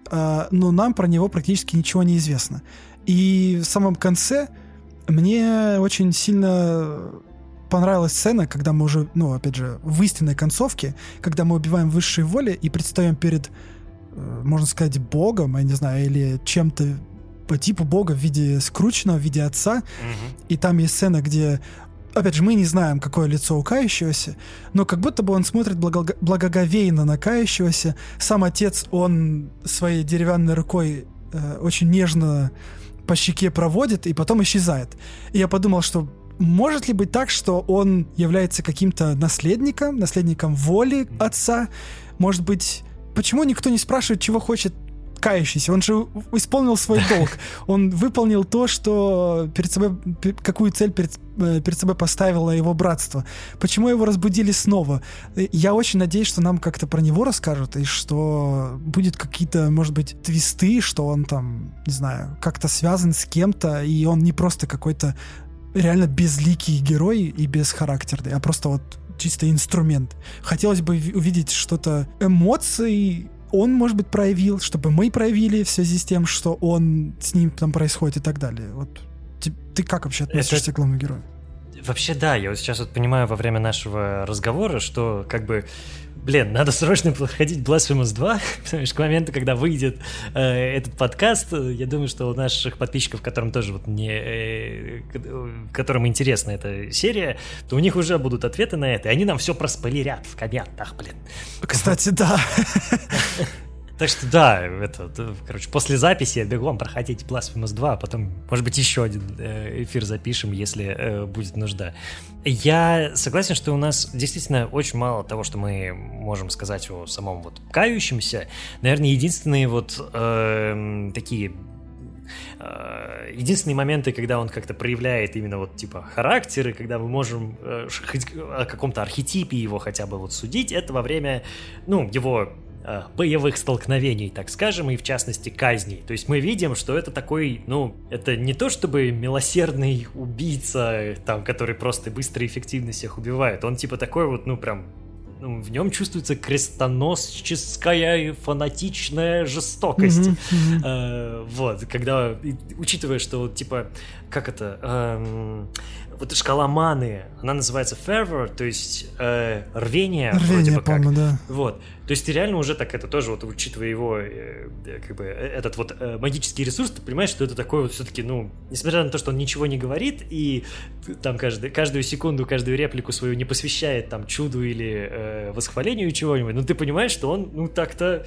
а, но нам про него практически ничего не известно. И в самом конце мне очень сильно понравилась сцена, когда мы уже, ну, опять же, в истинной концовке, когда мы убиваем высшие воли и предстаем перед, э, можно сказать, богом, я не знаю, или чем-то по типу бога в виде скрученного, в виде отца. Mm-hmm. И там есть сцена, где опять же, мы не знаем, какое лицо у кающегося, но как будто бы он смотрит благо- благоговейно на кающегося. Сам отец, он своей деревянной рукой э, очень нежно по щеке проводит и потом исчезает. И я подумал, что может ли быть так, что он является каким-то наследником, наследником воли отца? Может быть, почему никто не спрашивает, чего хочет кающийся? Он же исполнил свой долг. Он выполнил то, что перед собой, какую цель перед, э, перед собой поставило его братство. Почему его разбудили снова? Я очень надеюсь, что нам как-то про него расскажут, и что будет какие-то, может быть, твисты, что он там, не знаю, как-то связан с кем-то, и он не просто какой-то реально безликий герой и бесхарактерный, а просто вот чисто инструмент. Хотелось бы увидеть что-то эмоций, он, может быть, проявил, чтобы мы проявили в связи с тем, что он с ним там происходит и так далее. Вот ты, ты как вообще относишься Это... к главному герою? Вообще, да, я вот сейчас вот понимаю во время нашего разговора, что как бы блин, надо срочно проходить Blasphemous 2, потому что к моменту, когда выйдет э, этот подкаст, я думаю, что у наших подписчиков, которым тоже вот не, э, которым интересна эта серия, то у них уже будут ответы на это, и они нам все проспойлерят в комментах, блин. Кстати, да. Так что да, это, короче, после записи бегом проходите Blasphemous 2, а потом, может быть, еще один э, эфир запишем, если э, будет нужда. Я согласен, что у нас действительно очень мало того, что мы можем сказать о самом вот кающемся. Наверное, единственные вот э, такие единственные моменты, когда он как-то проявляет именно вот типа характеры, когда мы можем э, о каком-то архетипе его хотя бы вот судить, это во время, ну, его Э, боевых столкновений, так скажем, и в частности казней. То есть мы видим, что это такой, ну, это не то чтобы милосердный убийца, там, который просто быстро и эффективно всех убивает. Он типа такой вот, ну, прям ну, в нем чувствуется крестоносческая фанатичная жестокость. Mm-hmm. Э, вот, когда, учитывая, что, типа, как это, эм, вот шкала маны, она называется fervor, то есть э, рвение, рвение вроде бы как. да. Вот. То есть ты реально уже так это тоже, вот учитывая его, э, как бы, э, этот вот э, магический ресурс, ты понимаешь, что это такой вот все-таки, ну, несмотря на то, что он ничего не говорит, и там каждый, каждую секунду, каждую реплику свою не посвящает там чуду или э, восхвалению чего-нибудь, но ты понимаешь, что он, ну, так-то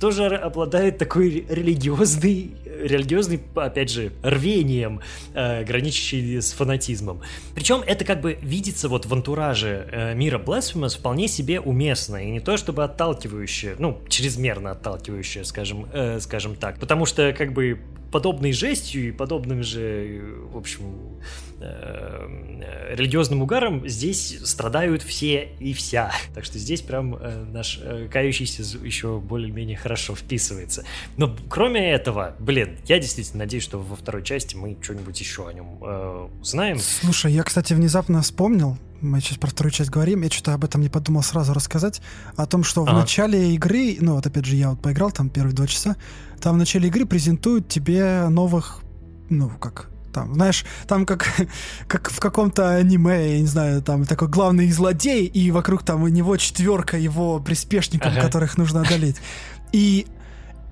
тоже обладает такой религиозный, религиозный, опять же, рвением, э, граничащий с фанатизмом. Причем это как бы видится вот в антураже э, мира Blasphemous вполне себе уместно, и не то чтобы отталкивающее, ну, чрезмерно отталкивающее, скажем, э, скажем так, потому что как бы подобной жестью и подобным же, в общем, э, религиозным угаром здесь страдают все и вся. Так что здесь прям э, наш э, кающийся еще более-менее хорошо вписывается. Но кроме этого, блин, я действительно надеюсь, что во второй части мы что-нибудь еще о нем э, узнаем. Слушай, я, кстати, внезапно вспомнил, мы сейчас про вторую часть говорим, я что-то об этом не подумал сразу рассказать, о том, что ага. в начале игры, ну вот опять же я вот поиграл там первые два часа, там в начале игры презентуют тебе новых, ну как, там, знаешь, там как, как в каком-то аниме, я не знаю, там такой главный злодей, и вокруг там у него четверка его приспешников, ага. которых нужно одолеть. И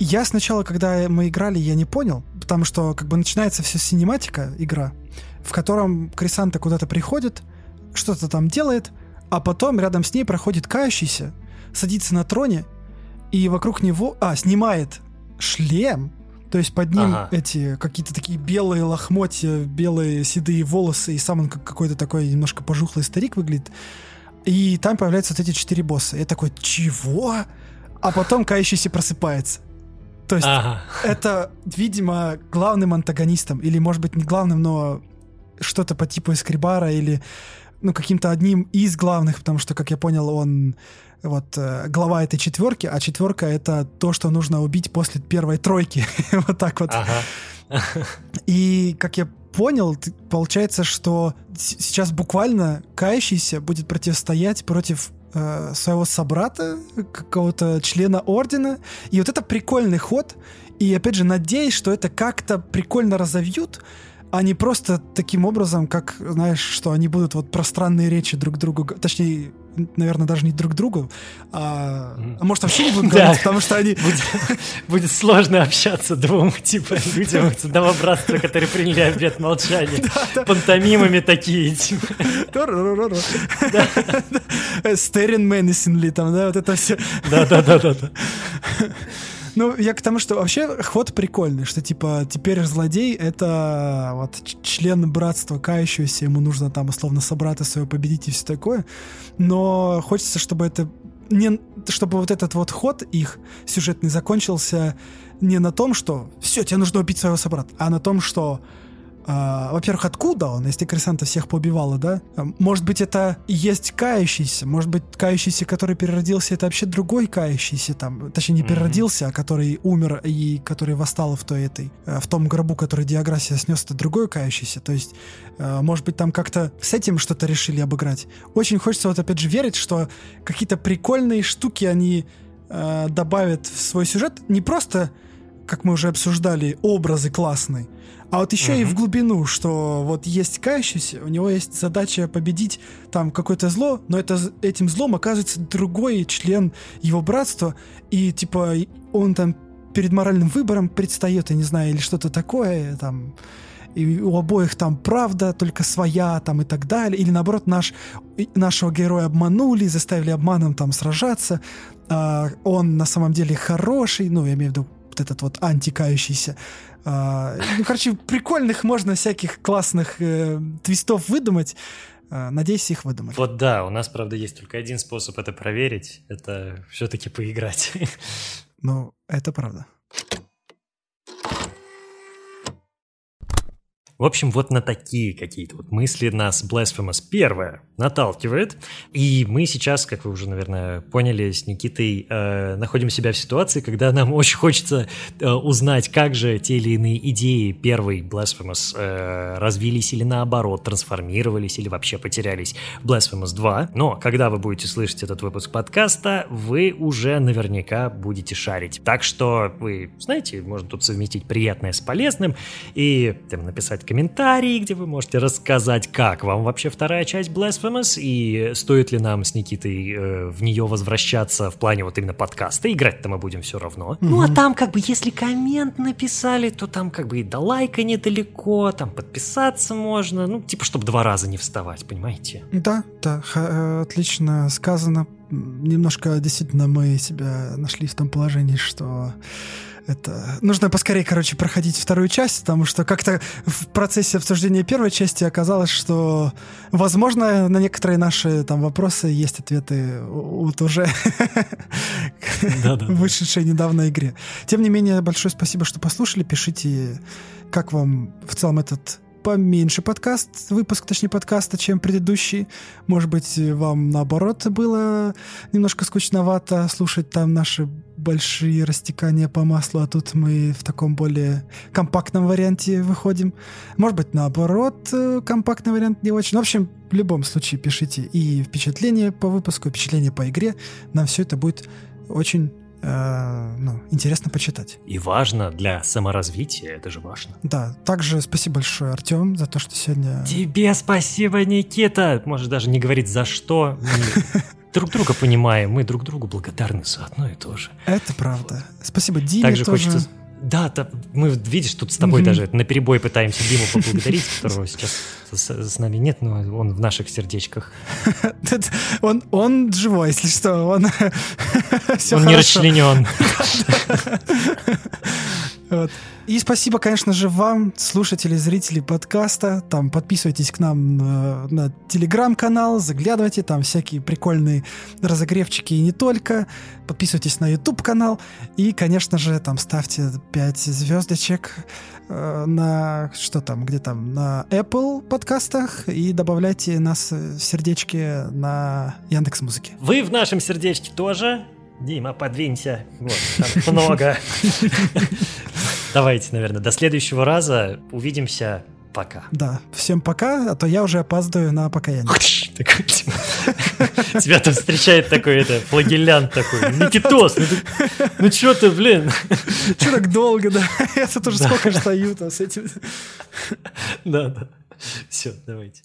я сначала, когда мы играли, я не понял, потому что как бы начинается все синематика игра, в котором Крисанта куда-то приходит, что-то там делает, а потом рядом с ней проходит кающийся, садится на троне, и вокруг него... А, снимает шлем, то есть под ним ага. эти какие-то такие белые лохмотья, белые седые волосы, и сам он как какой-то такой немножко пожухлый старик выглядит. И там появляются вот эти четыре босса. Я такой, чего? А потом кающийся просыпается. То есть ага. это, видимо, главным антагонистом, или, может быть, не главным, но что-то по типу Эскрибара, или ну, каким-то одним из главных, потому что, как я понял, он вот э, глава этой четверки, а четверка это то, что нужно убить после первой тройки. вот так вот. Ага. И как я понял, получается, что сейчас буквально кающийся будет противостоять против э, своего собрата, какого-то члена ордена. И вот это прикольный ход. И опять же, надеюсь, что это как-то прикольно разовьют, а не просто таким образом, как, знаешь, что они будут вот пространные речи друг другу, точнее, наверное, даже не друг другу, а, а может вообще не будут говорить, потому что они... Будет, сложно общаться двум, типа, людям из одного братства, которые приняли обед молчания. Пантомимами такие, типа. Стерин Менесинли, там, да, вот это все. Да-да-да-да. Ну, я к тому, что вообще ход прикольный, что типа теперь злодей — это вот член братства кающегося, ему нужно там условно собрата своего победить и все такое. Но хочется, чтобы это не, чтобы вот этот вот ход их сюжетный закончился не на том, что все, тебе нужно убить своего собрата, а на том, что а, во-первых, откуда он, если Крисанта всех поубивала, да? Может быть, это есть кающийся, может быть, кающийся, который переродился, это вообще другой кающийся там, точнее, не переродился, mm-hmm. а который умер и который восстал в той этой, э, в том гробу, который Диаграсия снес, это другой кающийся. То есть, э, может быть, там как-то с этим что-то решили обыграть. Очень хочется вот опять же верить, что какие-то прикольные штуки они э, добавят в свой сюжет, не просто как мы уже обсуждали, образы классные, а вот еще uh-huh. и в глубину, что вот есть кающийся, у него есть задача победить там какое-то зло, но это, этим злом оказывается другой член его братства, и типа он там перед моральным выбором предстает, я не знаю, или что-то такое, там, и у обоих там правда, только своя, там и так далее, или наоборот наш, нашего героя обманули, заставили обманом там сражаться, а он на самом деле хороший, ну, я имею в виду вот этот вот антикающийся, ну, короче, прикольных можно всяких классных э, твистов выдумать. А, надеюсь, их выдумали. Вот да, у нас, правда, есть только один способ это проверить. Это все-таки поиграть. Ну, это правда. В общем, вот на такие какие-то вот мысли нас Blasphemous первое наталкивает. И мы сейчас, как вы уже, наверное, поняли, с Никитой э, находим себя в ситуации, когда нам очень хочется э, узнать, как же те или иные идеи первой Blasphemous э, развились или наоборот трансформировались или вообще потерялись в Blasphemous 2. Но когда вы будете слышать этот выпуск подкаста, вы уже наверняка будете шарить. Так что вы, знаете, можно тут совместить приятное с полезным и там, написать комментарии, где вы можете рассказать, как вам вообще вторая часть Blasphemous и стоит ли нам с Никитой э, в нее возвращаться в плане вот именно подкаста. Играть-то мы будем все равно. Mm-hmm. Ну а там как бы если коммент написали, то там как бы и до лайка недалеко, там подписаться можно, ну типа чтобы два раза не вставать, понимаете? Да, да, х- отлично сказано. Немножко действительно мы себя нашли в том положении, что это нужно поскорее, короче, проходить вторую часть, потому что как-то в процессе обсуждения первой части оказалось, что, возможно, на некоторые наши там вопросы есть ответы вот уже вышедшей недавно игре. Тем не менее, большое спасибо, что послушали. Пишите, как вам в целом этот поменьше подкаст, выпуск, точнее, подкаста, чем предыдущий. Может быть, вам наоборот было немножко скучновато слушать там наши большие растекания по маслу, а тут мы в таком более компактном варианте выходим. Может быть, наоборот, э, компактный вариант не очень. В общем, в любом случае пишите и впечатления по выпуску, и впечатления по игре. Нам все это будет очень э, ну, интересно почитать. И важно для саморазвития, это же важно. Да, также спасибо большое, Артем, за то, что сегодня... Тебе спасибо, Никита! Можешь даже не говорить за что. друг друга понимаем, мы друг другу благодарны за одно и то же. Это правда. Спасибо Диме Также тоже. хочется Да, да, мы, видишь, тут с тобой даже на перебой пытаемся Диму поблагодарить, которого сейчас с, с нами нет, но он в наших сердечках. Он, он живой, если что, он Он не расчленен. Вот. И спасибо, конечно же, вам, слушатели, зрители подкаста. Там подписывайтесь к нам на, на телеграм-канал, заглядывайте, там всякие прикольные разогревчики и не только. Подписывайтесь на YouTube канал и, конечно же, там ставьте 5 звездочек э, на что там, где там, на Apple подкастах и добавляйте нас в сердечки на Яндекс Музыке. Вы в нашем сердечке тоже. Дима, подвинься. Вот, там много. Давайте, наверное, до следующего раза. Увидимся. Пока. Да, всем пока, а то я уже опаздываю на покаяние. Тебя там встречает такой это флагелянт такой. Никитос, ну, ну что ты, блин? Че так долго, да? Я тут уже сколько стою там с этим. Да, да. Все, давайте.